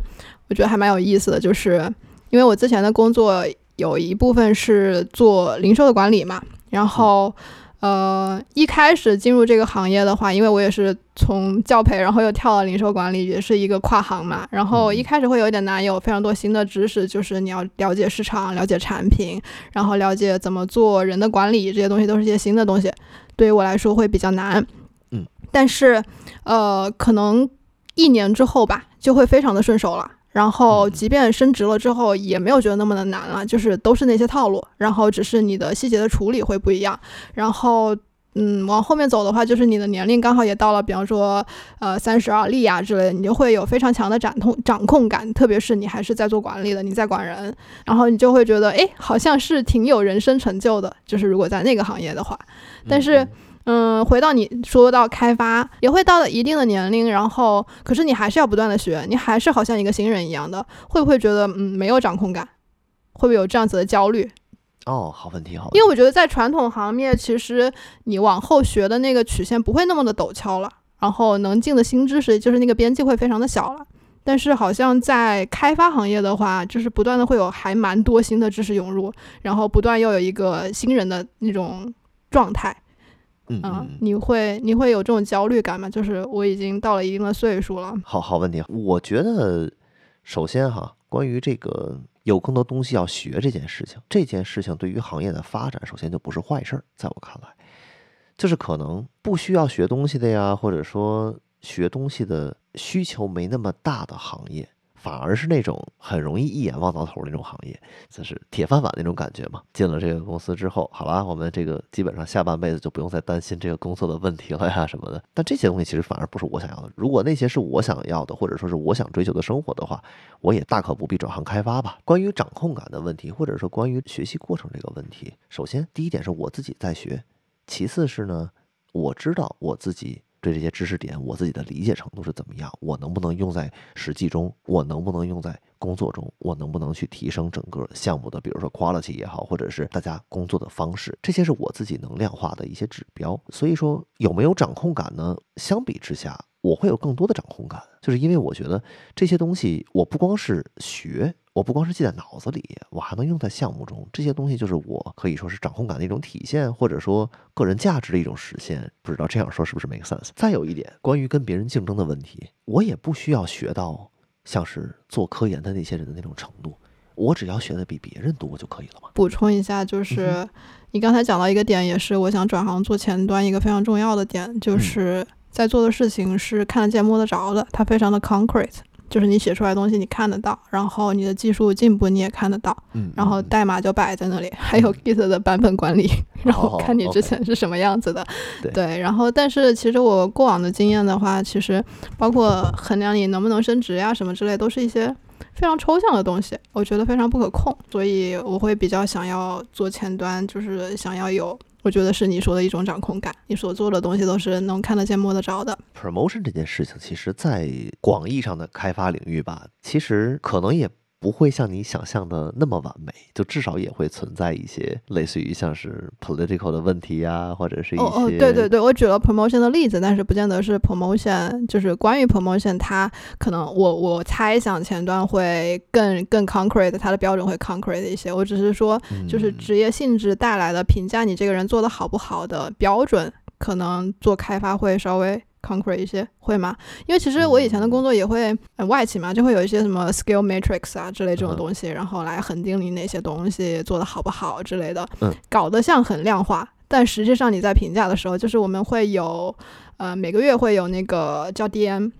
我觉得还蛮有意思的，就是因为我之前的工作有一部分是做零售的管理嘛，然后。呃，一开始进入这个行业的话，因为我也是从教培，然后又跳到零售管理，也是一个跨行嘛。然后一开始会有一点难，有非常多新的知识，就是你要了解市场、了解产品，然后了解怎么做人的管理，这些东西都是一些新的东西，对于我来说会比较难。嗯，但是，呃，可能一年之后吧，就会非常的顺手了。然后，即便升职了之后，也没有觉得那么的难了，就是都是那些套路，然后只是你的细节的处理会不一样。然后，嗯，往后面走的话，就是你的年龄刚好也到了，比方说，呃，三十而立啊之类的，你就会有非常强的掌控掌控感，特别是你还是在做管理的，你在管人，然后你就会觉得，哎，好像是挺有人生成就的，就是如果在那个行业的话，但是。嗯，回到你说到开发，也会到了一定的年龄，然后可是你还是要不断的学，你还是好像一个新人一样的，会不会觉得嗯没有掌控感？会不会有这样子的焦虑？哦，好问题，好。因为我觉得在传统行业，其实你往后学的那个曲线不会那么的陡峭了，然后能进的新知识就是那个边际会非常的小了。但是好像在开发行业的话，就是不断的会有还蛮多新的知识涌入，然后不断又有一个新人的那种状态。嗯，你会你会有这种焦虑感吗？就是我已经到了一定的岁数了。好好问题，我觉得首先哈，关于这个有更多东西要学这件事情，这件事情对于行业的发展，首先就不是坏事儿。在我看来，就是可能不需要学东西的呀，或者说学东西的需求没那么大的行业。反而是那种很容易一眼望到头那种行业，就是铁饭碗那种感觉嘛。进了这个公司之后，好吧，我们这个基本上下半辈子就不用再担心这个工作的问题了呀什么的。但这些东西其实反而不是我想要的。如果那些是我想要的，或者说是我想追求的生活的话，我也大可不必转行开发吧。关于掌控感的问题，或者说关于学习过程这个问题，首先第一点是我自己在学，其次是呢，我知道我自己。对这些知识点，我自己的理解程度是怎么样？我能不能用在实际中？我能不能用在工作中？我能不能去提升整个项目的，比如说 quality 也好，或者是大家工作的方式？这些是我自己能量化的一些指标。所以说，有没有掌控感呢？相比之下。我会有更多的掌控感，就是因为我觉得这些东西，我不光是学，我不光是记在脑子里，我还能用在项目中。这些东西就是我可以说是掌控感的一种体现，或者说个人价值的一种实现。不知道这样说是不是 make sense？再有一点，关于跟别人竞争的问题，我也不需要学到像是做科研的那些人的那种程度，我只要学的比别人多就可以了嘛。补充一下，就是你刚才讲到一个点，也是我想转行做前端一个非常重要的点，就是。在做的事情是看得见摸得着的，它非常的 concrete，就是你写出来的东西你看得到，然后你的技术进步你也看得到，嗯，然后代码就摆在那里，还有 Git 的版本管理，然后看你之前是什么样子的，对，然后但是其实我过往的经验的话，其实包括衡量你能不能升职呀什么之类，都是一些。非常抽象的东西，我觉得非常不可控，所以我会比较想要做前端，就是想要有，我觉得是你说的一种掌控感，你所做的东西都是能看得见、摸得着的。Promotion 这件事情，其实在广义上的开发领域吧，其实可能也。不会像你想象的那么完美，就至少也会存在一些类似于像是 political 的问题呀，或者是一些。哦哦，对对对，我举了 promotion 的例子，但是不见得是 promotion，就是关于 promotion，它可能我我猜想前端会更更 concrete，它的标准会 concrete 一些。我只是说，就是职业性质带来的评价你这个人做的好不好的标准，可能做开发会稍微。Concrete 一些会吗？因为其实我以前的工作也会外企嘛，就会有一些什么 skill matrix 啊之类这种东西，然后来恒定你哪些东西做的好不好之类的，搞得像很量化，但实际上你在评价的时候，就是我们会有呃每个月会有那个叫 DM，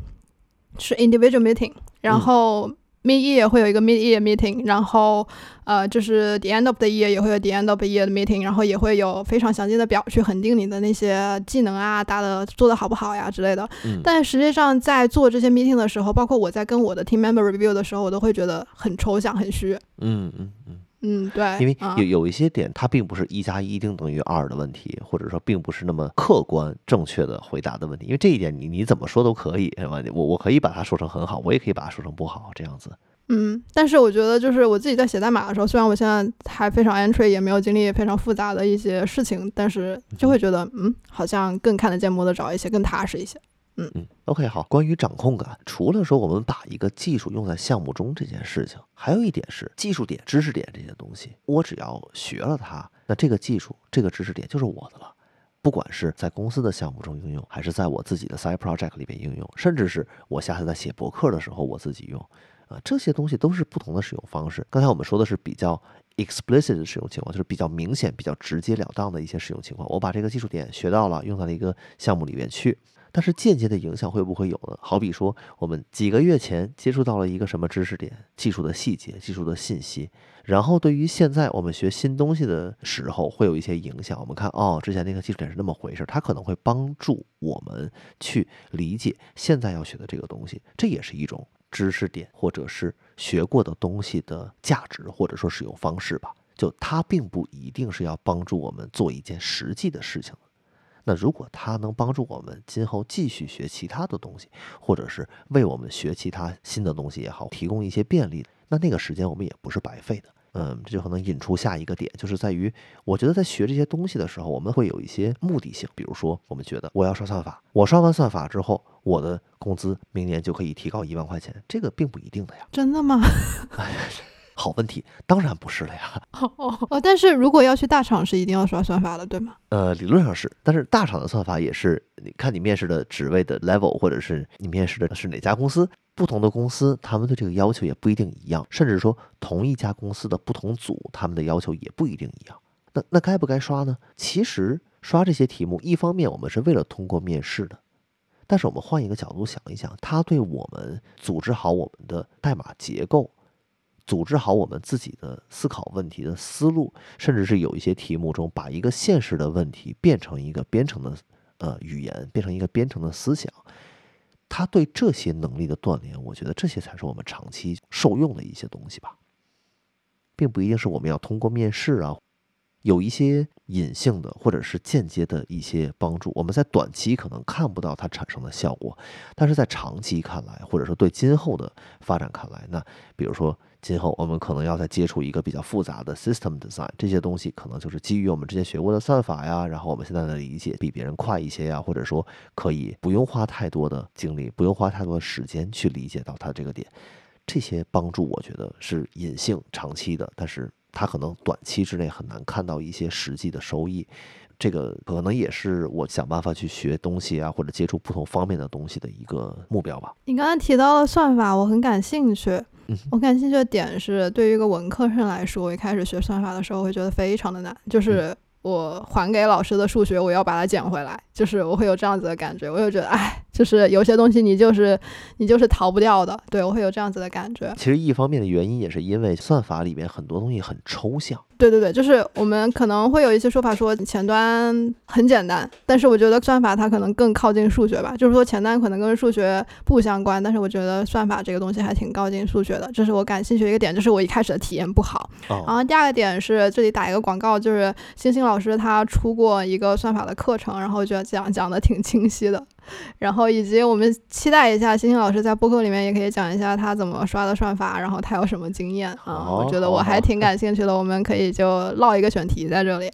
是 individual meeting，然后。Mid year 会有一个 mid year meeting，然后呃就是 the end of the year 也会有 the end of the year 的 meeting，然后也会有非常详尽的表去恒定你的那些技能啊，打的做的好不好呀之类的。但实际上在做这些 meeting 的时候，包括我在跟我的 team member review 的时候，我都会觉得很抽象、很虚。嗯嗯嗯。嗯，对，因为有有一些点，它并不是一加一一定等于二的问题，或者说并不是那么客观正确的回答的问题。因为这一点，你你怎么说都可以，是吧？我我可以把它说成很好，我也可以把它说成不好，这样子。嗯，但是我觉得，就是我自己在写代码的时候，虽然我现在还非常 entry，也没有经历非常复杂的一些事情，但是就会觉得，嗯，好像更看得见、摸得着一些，更踏实一些。嗯嗯，OK，好。关于掌控感，除了说我们把一个技术用在项目中这件事情，还有一点是技术点、知识点这些东西，我只要学了它，那这个技术、这个知识点就是我的了。不管是在公司的项目中应用，还是在我自己的 side project 里边应用，甚至是我下次在写博客的时候我自己用，啊，这些东西都是不同的使用方式。刚才我们说的是比较 explicit 的使用情况，就是比较明显、比较直截了当的一些使用情况。我把这个技术点学到了，用到了一个项目里面去。但是间接的影响会不会有呢？好比说，我们几个月前接触到了一个什么知识点、技术的细节、技术的信息，然后对于现在我们学新东西的时候会有一些影响。我们看，哦，之前那个技术点是那么回事，它可能会帮助我们去理解现在要学的这个东西，这也是一种知识点或者是学过的东西的价值或者说使用方式吧。就它并不一定是要帮助我们做一件实际的事情。那如果它能帮助我们今后继续学其他的东西，或者是为我们学其他新的东西也好，提供一些便利，那那个时间我们也不是白费的。嗯，这就可能引出下一个点，就是在于，我觉得在学这些东西的时候，我们会有一些目的性，比如说，我们觉得我要刷算法，我刷完算法之后，我的工资明年就可以提高一万块钱，这个并不一定的呀。真的吗？<laughs> 好问题，当然不是了呀。<laughs> 哦，但是如果要去大厂，是一定要刷算法的，对吗？呃，理论上是，但是大厂的算法也是，你看你面试的职位的 level，或者是你面试的是哪家公司，不同的公司他们对这个要求也不一定一样，甚至说同一家公司的不同组，他们的要求也不一定一样。那那该不该刷呢？其实刷这些题目，一方面我们是为了通过面试的，但是我们换一个角度想一想，它对我们组织好我们的代码结构。组织好我们自己的思考问题的思路，甚至是有一些题目中把一个现实的问题变成一个编程的呃语言，变成一个编程的思想，他对这些能力的锻炼，我觉得这些才是我们长期受用的一些东西吧，并不一定是我们要通过面试啊。有一些隐性的或者是间接的一些帮助，我们在短期可能看不到它产生的效果，但是在长期看来，或者说对今后的发展看来，那比如说今后我们可能要再接触一个比较复杂的 system design，这些东西可能就是基于我们之前学过的算法呀，然后我们现在的理解比别人快一些呀，或者说可以不用花太多的精力，不用花太多的时间去理解到它这个点，这些帮助我觉得是隐性长期的，但是。它可能短期之内很难看到一些实际的收益，这个可能也是我想办法去学东西啊，或者接触不同方面的东西的一个目标吧。你刚才提到了算法，我很感兴趣。我感兴趣的点是，对于一个文科生来说，我一开始学算法的时候会觉得非常的难，就是我还给老师的数学，我要把它捡回来。就是我会有这样子的感觉，我就觉得，哎，就是有些东西你就是你就是逃不掉的，对我会有这样子的感觉。其实一方面的原因也是因为算法里面很多东西很抽象。对对对，就是我们可能会有一些说法说前端很简单，但是我觉得算法它可能更靠近数学吧。就是说前端可能跟数学不相关，但是我觉得算法这个东西还挺靠近数学的，这是我感兴趣的一个点。就是我一开始的体验不好。然后第二个点是这里打一个广告，就是星星老师他出过一个算法的课程，然后觉得讲讲的挺清晰的。然后以及我们期待一下，星星老师在播客里面也可以讲一下他怎么刷的算法，然后他有什么经验啊？我觉得我还挺感兴趣的，我们可以就唠一个选题在这里。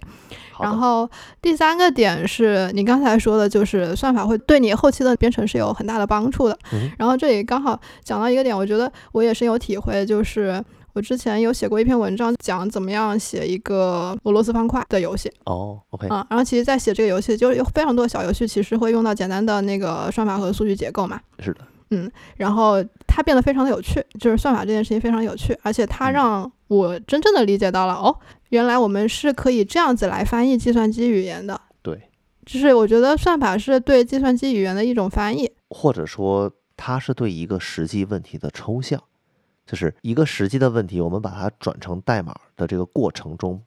然后第三个点是你刚才说的，就是算法会对你后期的编程是有很大的帮助的。然后这里刚好讲到一个点，我觉得我也深有体会，就是。我之前有写过一篇文章，讲怎么样写一个俄罗斯方块的游戏。哦，OK。啊，然后其实，在写这个游戏，就有非常多的小游戏，其实会用到简单的那个算法和数据结构嘛。是的。嗯，然后它变得非常的有趣，就是算法这件事情非常有趣，而且它让我真正的理解到了，哦，原来我们是可以这样子来翻译计算机语言的。对。就是我觉得算法是对计算机语言的一种翻译，或者说它是对一个实际问题的抽象。就是一个实际的问题，我们把它转成代码的这个过程中，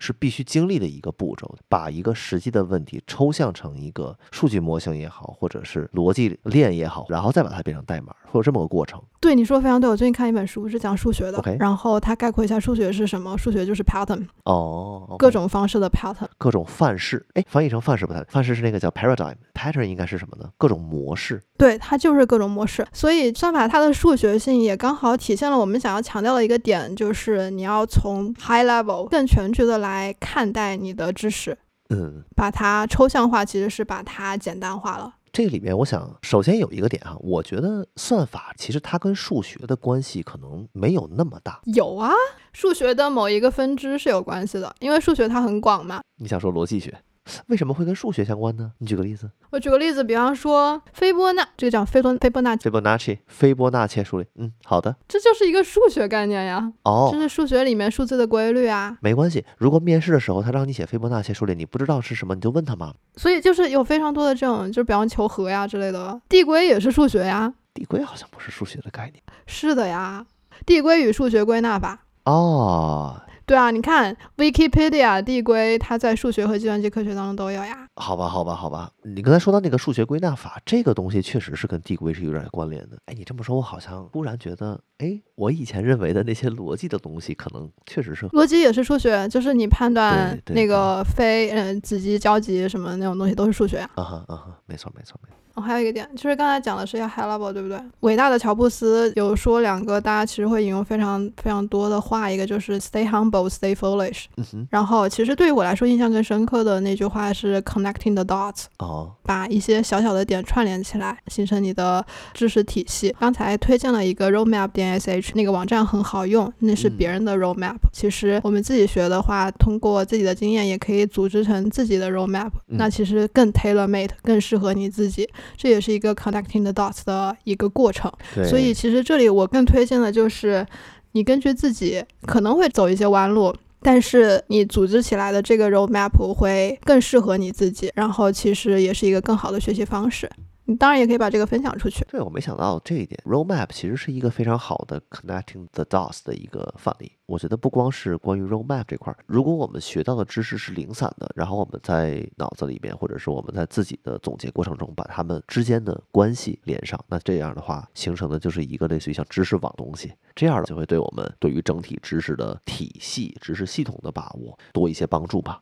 是必须经历的一个步骤。把一个实际的问题抽象成一个数据模型也好，或者是逻辑链也好，然后再把它变成代码，会有这么个过程。对你说的非常对，我最近看一本书是讲数学的，OK，然后它概括一下数学是什么？数学就是 pattern 哦，各种方式的 pattern，各种范式。哎，翻译成范式不太，范式是那个叫 paradigm，pattern 应该是什么呢？各种模式。对，它就是各种模式。所以算法它的数学性也刚好体现了我们想要强调的一个点，就是你要从 high level 更全局的来看待你的知识。嗯，把它抽象化其实是把它简单化了。这里面，我想首先有一个点哈，我觉得算法其实它跟数学的关系可能没有那么大。有啊，数学的某一个分支是有关系的，因为数学它很广嘛。你想说逻辑学？为什么会跟数学相关呢？你举个例子。我举个例子，比方说斐波那，这个叫斐波斐波那斐波那契斐波那切数列。嗯，好的，这就是一个数学概念呀。哦，这是数学里面数字的规律啊。没关系，如果面试的时候他让你写斐波那切数列，你不知道是什么，你就问他嘛。所以就是有非常多的这种，就是比方求和呀之类的，递归也是数学呀。递归好像不是数学的概念。是的呀，递归与数学归纳法。哦。对啊，你看 Wikipedia 递归，它在数学和计算机科学当中都有呀。好吧，好吧，好吧。你刚才说到那个数学归纳法，这个东西确实是跟递归是有点关联的。哎，你这么说，我好像突然觉得，哎，我以前认为的那些逻辑的东西，可能确实是逻辑也是数学，就是你判断那个非嗯子集交集什么那种东西都是数学。啊哈啊哈，没错没错没错。哦，还有一个点，就是刚才讲的是要 high level，对不对？伟大的乔布斯有说两个，大家其实会引用非常非常多的话，一个就是 stay humble，stay foolish。嗯然后其实对于我来说，印象更深刻的那句话是 connecting the dots。哦，把一些小小的点串联起来，形成你的知识体系。刚才推荐了一个 roadmap 点 sh 那个网站很好用，那是别人的 roadmap。其实我们自己学的话，通过自己的经验也可以组织成自己的 roadmap。那其实更 tailor made，更适合你自己。这也是一个 connecting the dots 的一个过程，所以其实这里我更推荐的就是你根据自己可能会走一些弯路，但是你组织起来的这个 roadmap 会更适合你自己，然后其实也是一个更好的学习方式。你当然也可以把这个分享出去。对，我没想到这一点。Roadmap 其实是一个非常好的 connecting the dots 的一个范例。我觉得不光是关于 Roadmap 这块儿，如果我们学到的知识是零散的，然后我们在脑子里面，或者是我们在自己的总结过程中，把它们之间的关系连上，那这样的话形成的就是一个类似于像知识网东西。这样就会对我们对于整体知识的体系、知识系统的把握多一些帮助吧。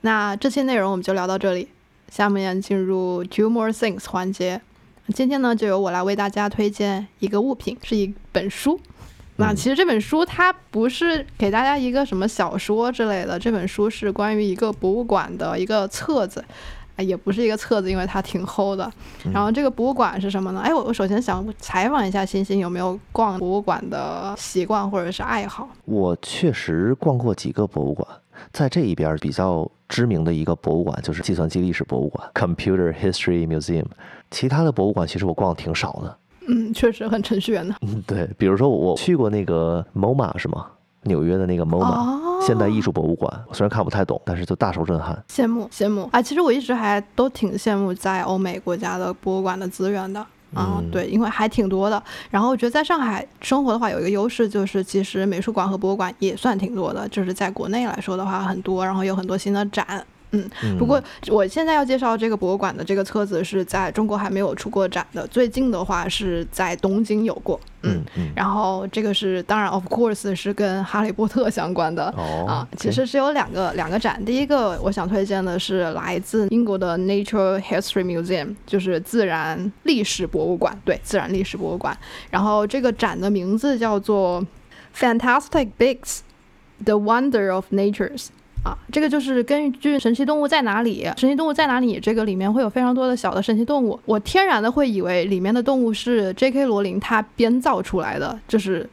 那这期内容我们就聊到这里。下面进入 Two More Things 环节。今天呢，就由我来为大家推荐一个物品，是一本书。那其实这本书它不是给大家一个什么小说之类的，这本书是关于一个博物馆的一个册子。哎，也不是一个册子，因为它挺厚的。然后这个博物馆是什么呢？哎，我我首先想采访一下欣欣，有没有逛博物馆的习惯或者是爱好？我确实逛过几个博物馆。在这一边比较知名的一个博物馆就是计算机历史博物馆 （Computer History Museum）。其他的博物馆其实我逛的挺少的。嗯，确实很程序员的。嗯，对，比如说我去过那个 MoMA 是吗？纽约的那个 MoMA。现代艺术博物馆，虽然看不太懂，但是就大受震撼。羡慕羡慕啊！其实我一直还都挺羡慕在欧美国家的博物馆的资源的。啊，对，因为还挺多的。然后我觉得在上海生活的话，有一个优势就是，其实美术馆和博物馆也算挺多的。就是在国内来说的话，很多，然后有很多新的展。嗯，不过我现在要介绍这个博物馆的这个册子是在中国还没有出过展的，最近的话是在东京有过。嗯嗯，然后这个是当然，of course 是跟哈利波特相关的啊。其实是有两个两个展，第一个我想推荐的是来自英国的 Nature History Museum，就是自然历史博物馆。对，自然历史博物馆。然后这个展的名字叫做 Fantastic Beasts：The Wonder of Natures。啊，这个就是根据《神奇动物在哪里》《神奇动物在哪里》这个里面会有非常多的小的神奇动物，我天然的会以为里面的动物是 J.K. 罗琳他编造出来的，就是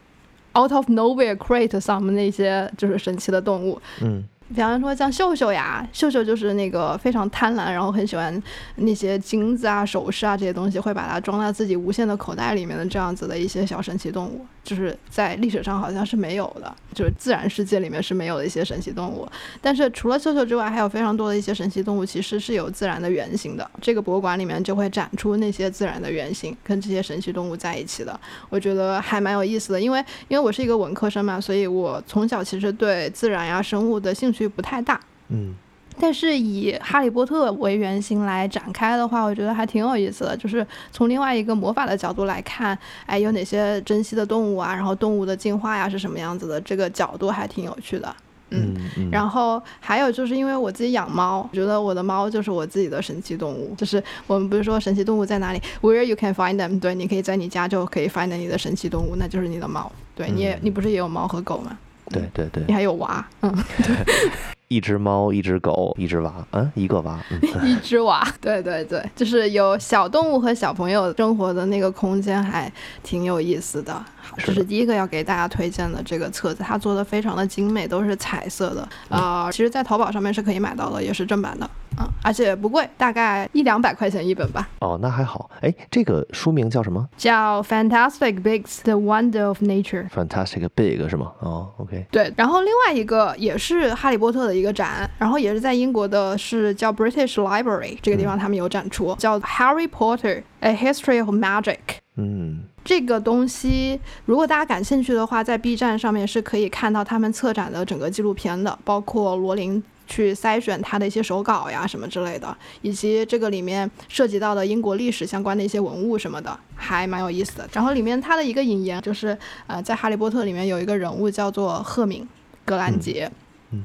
out of nowhere create some 那些就是神奇的动物。嗯。比方说像秀秀呀，秀秀就是那个非常贪婪，然后很喜欢那些金子啊、首饰啊这些东西，会把它装在自己无限的口袋里面的这样子的一些小神奇动物，就是在历史上好像是没有的，就是自然世界里面是没有的一些神奇动物。但是除了秀秀之外，还有非常多的一些神奇动物，其实是有自然的原型的。这个博物馆里面就会展出那些自然的原型，跟这些神奇动物在一起的，我觉得还蛮有意思的。因为因为我是一个文科生嘛，所以我从小其实对自然呀、生物的兴趣。不太大，嗯，但是以哈利波特为原型来展开的话，我觉得还挺有意思的。就是从另外一个魔法的角度来看，哎，有哪些珍稀的动物啊？然后动物的进化呀是什么样子的？这个角度还挺有趣的，嗯。然后还有就是因为我自己养猫，觉得我的猫就是我自己的神奇动物。就是我们不是说神奇动物在哪里？Where you can find them？对，你可以在你家就可以 find 你的神奇动物，那就是你的猫。对，你也你不是也有猫和狗吗？对对对，你还有娃，嗯，对 <laughs> 一只猫，一只狗，一只娃，嗯，一个娃，<laughs> 一只娃，对对对，就是有小动物和小朋友生活的那个空间，还挺有意思的。这是第一个要给大家推荐的这个册子，它做的非常的精美，都是彩色的，啊，其实在淘宝上面是可以买到的，也是正版的。嗯，而且不贵，大概一两百块钱一本吧。哦，那还好。哎，这个书名叫什么？叫《Fantastic Beasts: The Wonder of Nature》。Fantastic Big 是吗？哦，OK。对，然后另外一个也是哈利波特的一个展，然后也是在英国的，是叫 British Library 这个地方，他们有展出，叫《Harry Potter: A History of Magic》。嗯，这个东西如果大家感兴趣的话，在 B 站上面是可以看到他们策展的整个纪录片的，包括罗琳。去筛选他的一些手稿呀，什么之类的，以及这个里面涉及到的英国历史相关的一些文物什么的，还蛮有意思的。然后里面他的一个引言就是，呃，在《哈利波特》里面有一个人物叫做赫敏·格兰杰。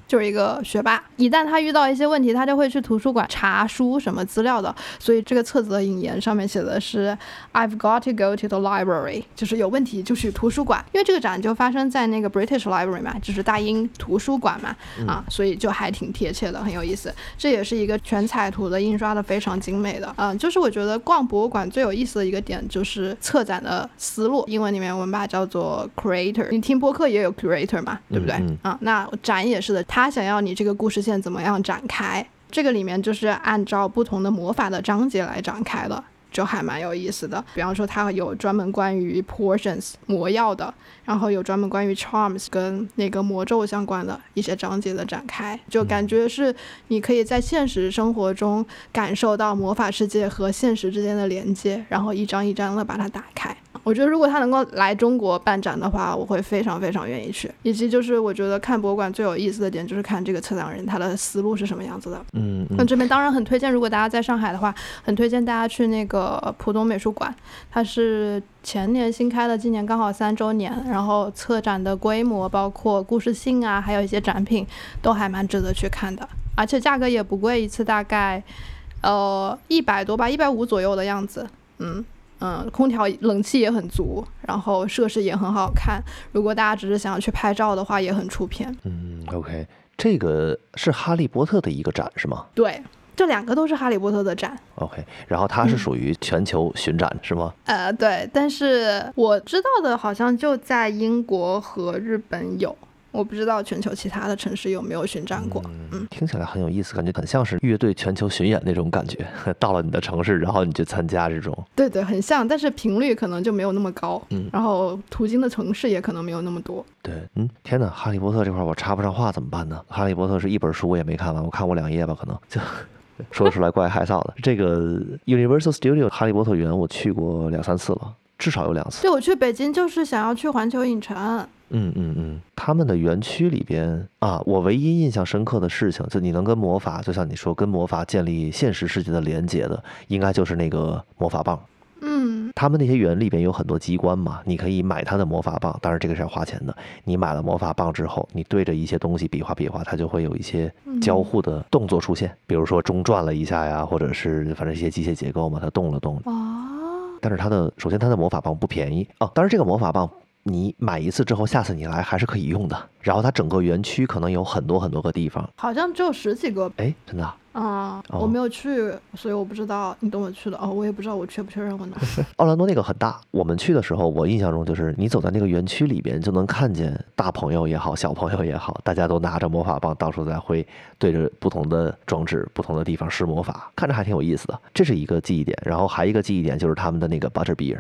就是一个学霸，一旦他遇到一些问题，他就会去图书馆查书什么资料的。所以这个册子的引言上面写的是 "I've got to go to the library"，就是有问题就去图书馆。因为这个展就发生在那个 British Library 嘛，就是大英图书馆嘛，啊，所以就还挺贴切的，很有意思。这也是一个全彩图的，印刷的非常精美的。嗯，就是我觉得逛博物馆最有意思的一个点就是策展的思路，英文里面我们把它叫做 creator。你听播客也有 creator 嘛，对不对？啊，那展也是。他想要你这个故事线怎么样展开？这个里面就是按照不同的魔法的章节来展开的。就还蛮有意思的，比方说它有专门关于 portions 魔药的，然后有专门关于 charms 跟那个魔咒相关的一些章节的展开，就感觉是你可以在现实生活中感受到魔法世界和现实之间的连接，然后一张一张的把它打开。我觉得如果他能够来中国办展的话，我会非常非常愿意去。以及就是我觉得看博物馆最有意思的点就是看这个策展人他的思路是什么样子的。嗯，那这边当然很推荐，如果大家在上海的话，很推荐大家去那个。呃，浦东美术馆，它是前年新开的，今年刚好三周年。然后策展的规模，包括故事性啊，还有一些展品，都还蛮值得去看的。而且价格也不贵，一次大概呃一百多吧，一百五左右的样子。嗯嗯，空调、冷气也很足，然后设施也很好看。如果大家只是想要去拍照的话，也很出片。嗯，OK，这个是哈利波特的一个展是吗？对。这两个都是哈利波特的展，OK，然后它是属于全球巡展是吗？呃，对，但是我知道的好像就在英国和日本有，我不知道全球其他的城市有没有巡展过。嗯，听起来很有意思，感觉很像是乐队全球巡演那种感觉。<laughs> 到了你的城市，然后你去参加这种。对对，很像，但是频率可能就没有那么高。嗯，然后途经的城市也可能没有那么多。对，嗯，天哪，哈利波特这块我插不上话怎么办呢？哈利波特是一本书我也没看完，我看过两页吧，可能就说出来怪害臊的。这个 Universal Studio 哈利波特园我去过两三次了。至少有两次。对，我去北京就是想要去环球影城。嗯嗯嗯，他们的园区里边啊，我唯一印象深刻的事情，就你能跟魔法，就像你说跟魔法建立现实世界的连接的，应该就是那个魔法棒。嗯，他们那些园里边有很多机关嘛，你可以买他的魔法棒，当然这个是要花钱的。你买了魔法棒之后，你对着一些东西比划比划，它就会有一些交互的动作出现，比如说中转了一下呀，或者是反正一些机械结构嘛，它动了动。哦。但是它的首先它的魔法棒不便宜哦，当然这个魔法棒你买一次之后，下次你来还是可以用的。然后它整个园区可能有很多很多个地方，好像只有十几个。哎，真的。啊，我没有去，所以我不知道你等我去了哦，我也不知道我确不确认我呢。<laughs> 奥兰多那个很大，我们去的时候，我印象中就是你走在那个园区里边，就能看见大朋友也好，小朋友也好，大家都拿着魔法棒到处在挥，对着不同的装置、不同的地方施魔法，看着还挺有意思的。这是一个记忆点，然后还一个记忆点就是他们的那个 butter beer，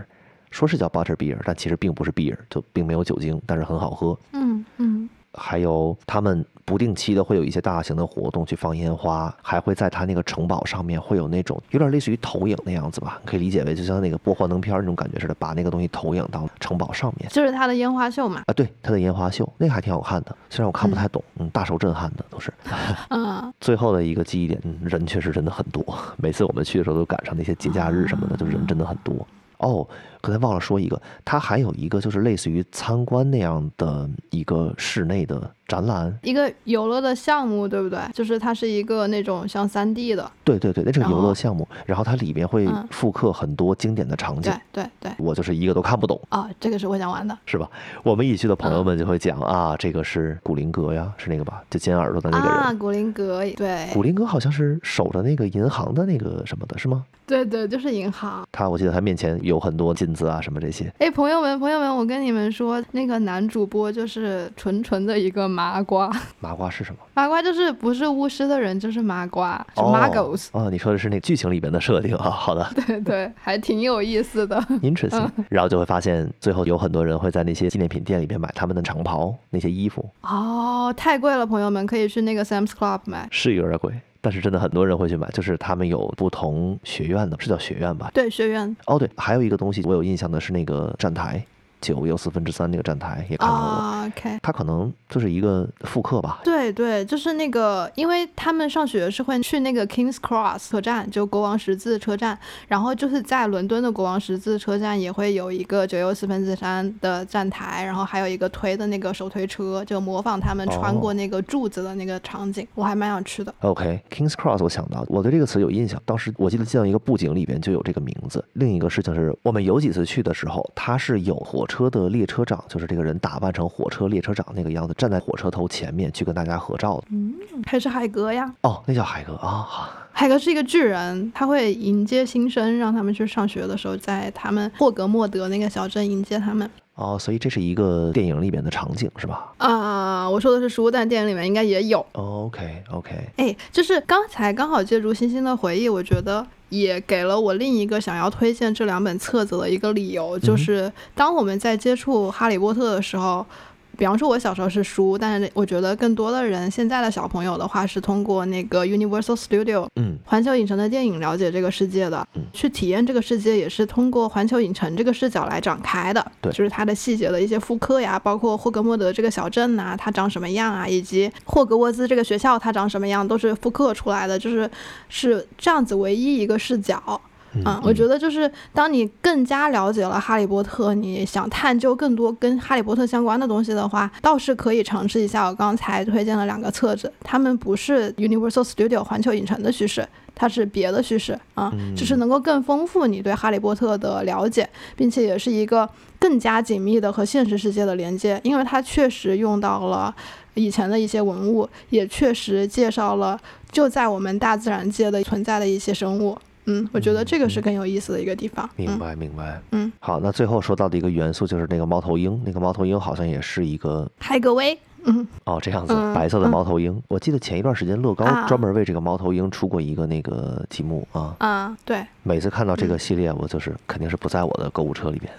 说是叫 butter beer，但其实并不是 beer，就并没有酒精，但是很好喝。嗯嗯。还有他们不定期的会有一些大型的活动，去放烟花，还会在他那个城堡上面会有那种有点类似于投影那样子吧，可以理解为就像那个播幻灯片那种感觉似的，把那个东西投影到城堡上面。就是他的烟花秀嘛？啊，对，他的烟花秀那个还挺好看的，虽然我看不太懂，嗯，大受震撼的都是。嗯。<laughs> <laughs> 最后的一个记忆点，人确实真的很多，每次我们去的时候都赶上那些节假日什么的，就人真的很多。哦，刚才忘了说一个，它还有一个就是类似于参观那样的一个室内的。展览一个游乐的项目，对不对？就是它是一个那种像三 D 的，对对对，那是游乐项目。然后它里面会复刻很多经典的场景，对对对。我就是一个都看不懂啊，这个是我想玩的，是吧？我们一起去的朋友们就会讲啊，这个是古灵阁呀，是那个吧？就尖耳朵的那个人啊，古灵阁，对，古灵阁好像是守着那个银行的那个什么的，是吗？对对，就是银行。他我记得他面前有很多金子啊，什么这些。哎，朋友们，朋友们，我跟你们说，那个男主播就是纯纯的一个麻瓜。麻瓜是什么？麻瓜就是不是巫师的人，就是麻瓜，是 Muggles。哦，你说的是那个剧情里边的设定啊？<laughs> 好的，<laughs> 对对，还挺有意思的。<laughs> Interesting。然后就会发现，最后有很多人会在那些纪念品店里面买他们的长袍、那些衣服。哦，太贵了，朋友们可以去那个 Sam's Club 买。是有点贵，但是真的很多人会去买，就是他们有不同学院的，是叫学院吧？对，学院。哦，对，还有一个东西我有印象的是那个站台。九又四分之三那个站台也看到了，OK，它可能就是一个复刻吧。对对，就是那个，因为他们上学是会去那个 Kings Cross 车站，就国王十字车站，然后就是在伦敦的国王十字车站也会有一个九又四分之三的站台，然后还有一个推的那个手推车，就模仿他们穿过那个柱子的那个场景，我还蛮想去的。OK，Kings Cross，我想到我对这个词有印象，当时我记得见到一个布景里边就有这个名字。另一个事情是我们有几次去的时候，它是有火。车的列车长就是这个人打扮成火车列车长那个样子，站在火车头前面去跟大家合照的。嗯，还是海格呀？哦，那叫海格啊。海格是一个巨人，他会迎接新生，让他们去上学的时候，在他们霍格莫德那个小镇迎接他们。哦，所以这是一个电影里面的场景是吧？啊，我说的是书，但电影里面应该也有。OK OK。哎，就是刚才刚好借助星星的回忆，我觉得。也给了我另一个想要推荐这两本册子的一个理由，就是当我们在接触《哈利波特》的时候。比方说，我小时候是书，但是我觉得更多的人，现在的小朋友的话，是通过那个 Universal Studio，嗯，环球影城的电影了解这个世界的，嗯，去体验这个世界，也是通过环球影城这个视角来展开的，对，就是它的细节的一些复刻呀，包括霍格莫德这个小镇呐，它长什么样啊，以及霍格沃兹这个学校它长什么样，都是复刻出来的，就是是这样子唯一一个视角。嗯，我觉得就是当你更加了解了哈利波特，你想探究更多跟哈利波特相关的东西的话，倒是可以尝试一下我刚才推荐的两个册子。他们不是 Universal Studio 环球影城的叙事，它是别的叙事啊，就是能够更丰富你对哈利波特的了解，并且也是一个更加紧密的和现实世界的连接，因为它确实用到了以前的一些文物，也确实介绍了就在我们大自然界的存在的一些生物。嗯，我觉得这个是更有意思的一个地方。明白，明白。嗯，好，那最后说到的一个元素就是那个猫头鹰，那个猫头鹰好像也是一个海格威。嗯，哦，这样子，嗯白色的嗯猫头鹰。我记得前一段时间乐高啊专门为这个猫头鹰出过一个那个题目啊。啊，对，每次看到这个嗯系列，我就是肯定是不在我的购物车里面。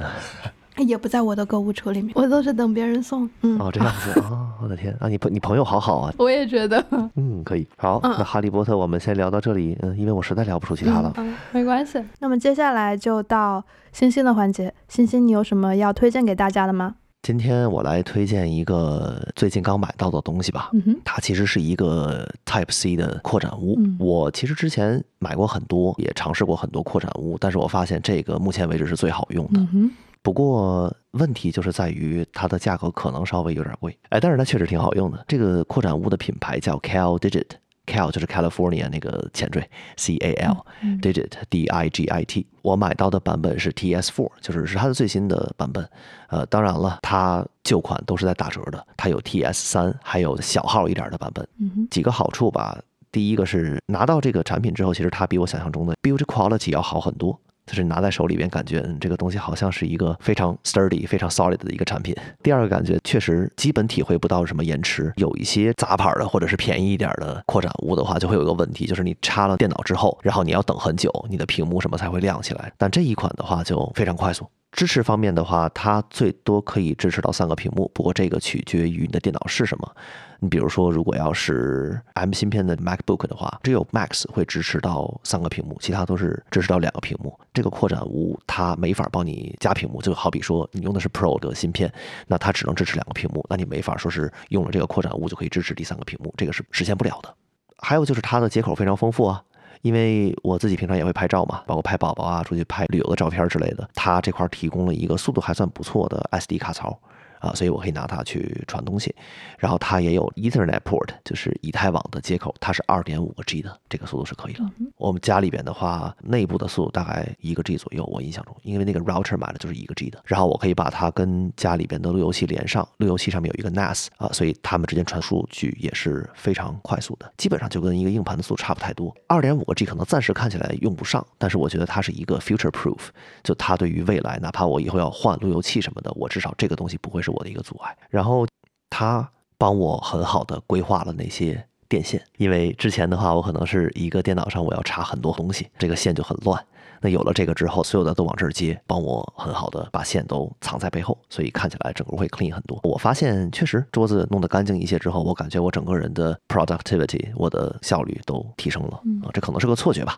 也不在我的购物车里面，我都是等别人送。嗯，哦，这样子啊，我的天啊，你朋你朋友好好啊。我也觉得。嗯，可以。好，嗯那哈利波特我们先聊到这里。嗯，因为我实在聊不出其他了。嗯，没关系。那么接下来就到星星的环节，星星，你有什么要推荐给大家的吗？今天我来推荐一个最近刚买到的东西吧。它其实是一个 Type C 的扩展坞。嗯我其实之前买过很多，也尝试过很多扩展坞，但是我发现这个目前为止是最好用的。嗯哼，不过问题就是在于它的价格可能稍微有点贵，哎，但是它确实挺好用的。这个扩展坞的品牌叫 Cal Digit。Cal 就是 California 那个前缀，C A L、嗯 Digit D I G I T。我买到的版本是 T S Four，就是是它的最新的版本。呃，当然了，它旧款都是在打折的，它有 T S 三，还有小号一点的版本。嗯哼，几个好处吧，第一个是拿到这个产品之后，其实它比我想象中的 build quality 要好很多。就是拿在手里边，感觉嗯，这个东西好像是一个非常 sturdy、非常 solid 的一个产品。第二个感觉确实基本体会不到什么延迟。有一些杂牌的或者是便宜一点的扩展坞的话，就会有一个问题，就是你插了电脑之后，然后你要等很久，你的屏幕什么才会亮起来。但这一款的话就非常快速。支持方面的话，它最多可以支持到三个屏幕，不过这个取决于你的电脑是什么。你比如说，如果要是 M 芯片的 MacBook 的话，只有 Max 会支持到三个屏幕，其他都是支持到两个屏幕。这个扩展坞它没法帮你加屏幕，就好比说你用的是 Pro 的芯片，那它只能支持两个屏幕，那你没法说是用了这个扩展坞就可以支持第三个屏幕，这个是实现不了的。还有就是它的接口非常丰富啊。因为我自己平常也会拍照嘛，包括拍宝宝啊、出去拍旅游的照片之类的，它这块提供了一个速度还算不错的 SD 卡槽啊，所以我可以拿它去传东西。然后它也有 Ethernet port，就是以太网的接口，它是二点五个 G 的，这个速度是可以的。我们家里边的话，内部的速度大概一个 G 左右，我印象中，因为那个 router 买的就是一个 G 的。然后我可以把它跟家里边的路由器连上，路由器上面有一个 NAS 啊，所以它们之间传数据也是非常快速的，基本上就跟一个硬盘的速度差不太多。二点五个 G 可能暂时看起来用不上，但是我觉得它是一个 future proof，就它对于未来，哪怕我以后要换路由器什么的，我至少这个东西不会是我的一个阻碍。然后他帮我很好的规划了那些电线，因为之前的话，我可能是一个电脑上我要插很多东西，这个线就很乱。那有了这个之后，所有的都往这儿接，帮我很好的把线都藏在背后，所以看起来整个会 clean 很多。我发现确实桌子弄得干净一些之后，我感觉我整个人的 productivity，我的效率都提升了啊，这可能是个错觉吧，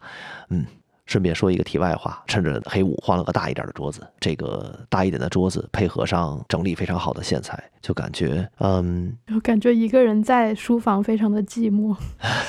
嗯。顺便说一个题外话，趁着黑五换了个大一点的桌子，这个大一点的桌子配合上整理非常好的线材，就感觉，嗯，我感觉一个人在书房非常的寂寞。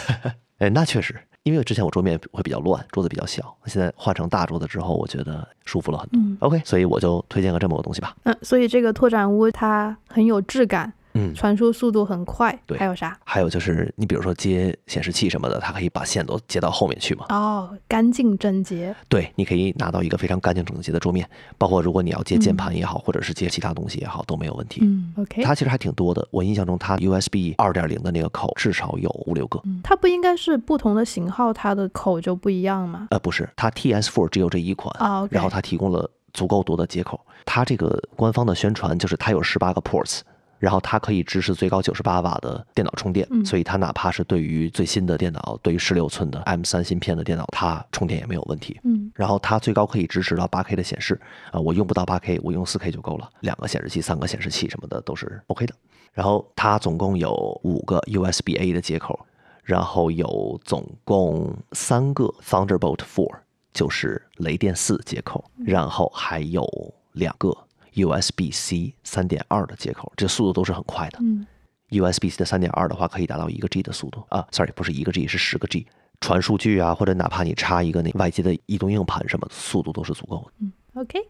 <laughs> 哎，那确实，因为之前我桌面会比较乱，桌子比较小，现在换成大桌子之后，我觉得舒服了很多。嗯 OK，所以我就推荐个这么个东西吧。嗯，所以这个拓展屋它很有质感，嗯，传输速度很快。对还有啥？还有就是，你比如说接显示器什么的，它可以把线都接到后面去嘛。哦，干净整洁。对，你可以拿到一个非常干净整洁的桌面，包括如果你要接键盘也好，或者是接其他东西也好，都没有问题。嗯，OK。它其实还挺多的，我印象中它 USB 二点零的那个口至少有五六个。嗯，它不应该是不同的型号，它的口就不一样吗？呃，不是，它 TS4 只有这一款，哦然后它提供了足够多的接口。它这个官方的宣传就是它有十八个 ports，然后它可以支持最高九十八瓦的电脑充电，嗯所以它哪怕是对于最新的电脑，对于十六寸的 M 三芯片的电脑，它充电也没有问题。嗯然后它最高可以支持到八 K 的显示，啊、我用不到八 K，我用四 K 就够了。两个显示器、三个显示器什么的都是 OK 的。然后它总共有五个 USB-A 的接口，然后有总共三个 Thunderbolt Four，就是雷电四接口，然后还有两个 USB-C 三点二的接口，这速度都是很快的。嗯 USB-C 的三点二的话，可以达到一个 G 的速度啊，sorry，不是一个 G，是十个 G。传数据啊，或者哪怕你插一个那外接的移动硬盘什么，速度都是足够的。嗯，OK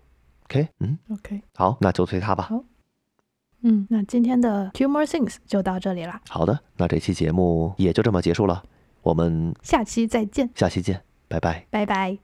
OK，嗯，OK，好，那就推它吧。好嗯，那今天的 Two More Things 就到这里啦，好的，那这期节目也就这么结束了，我们下期再见，下期见，拜拜。拜拜。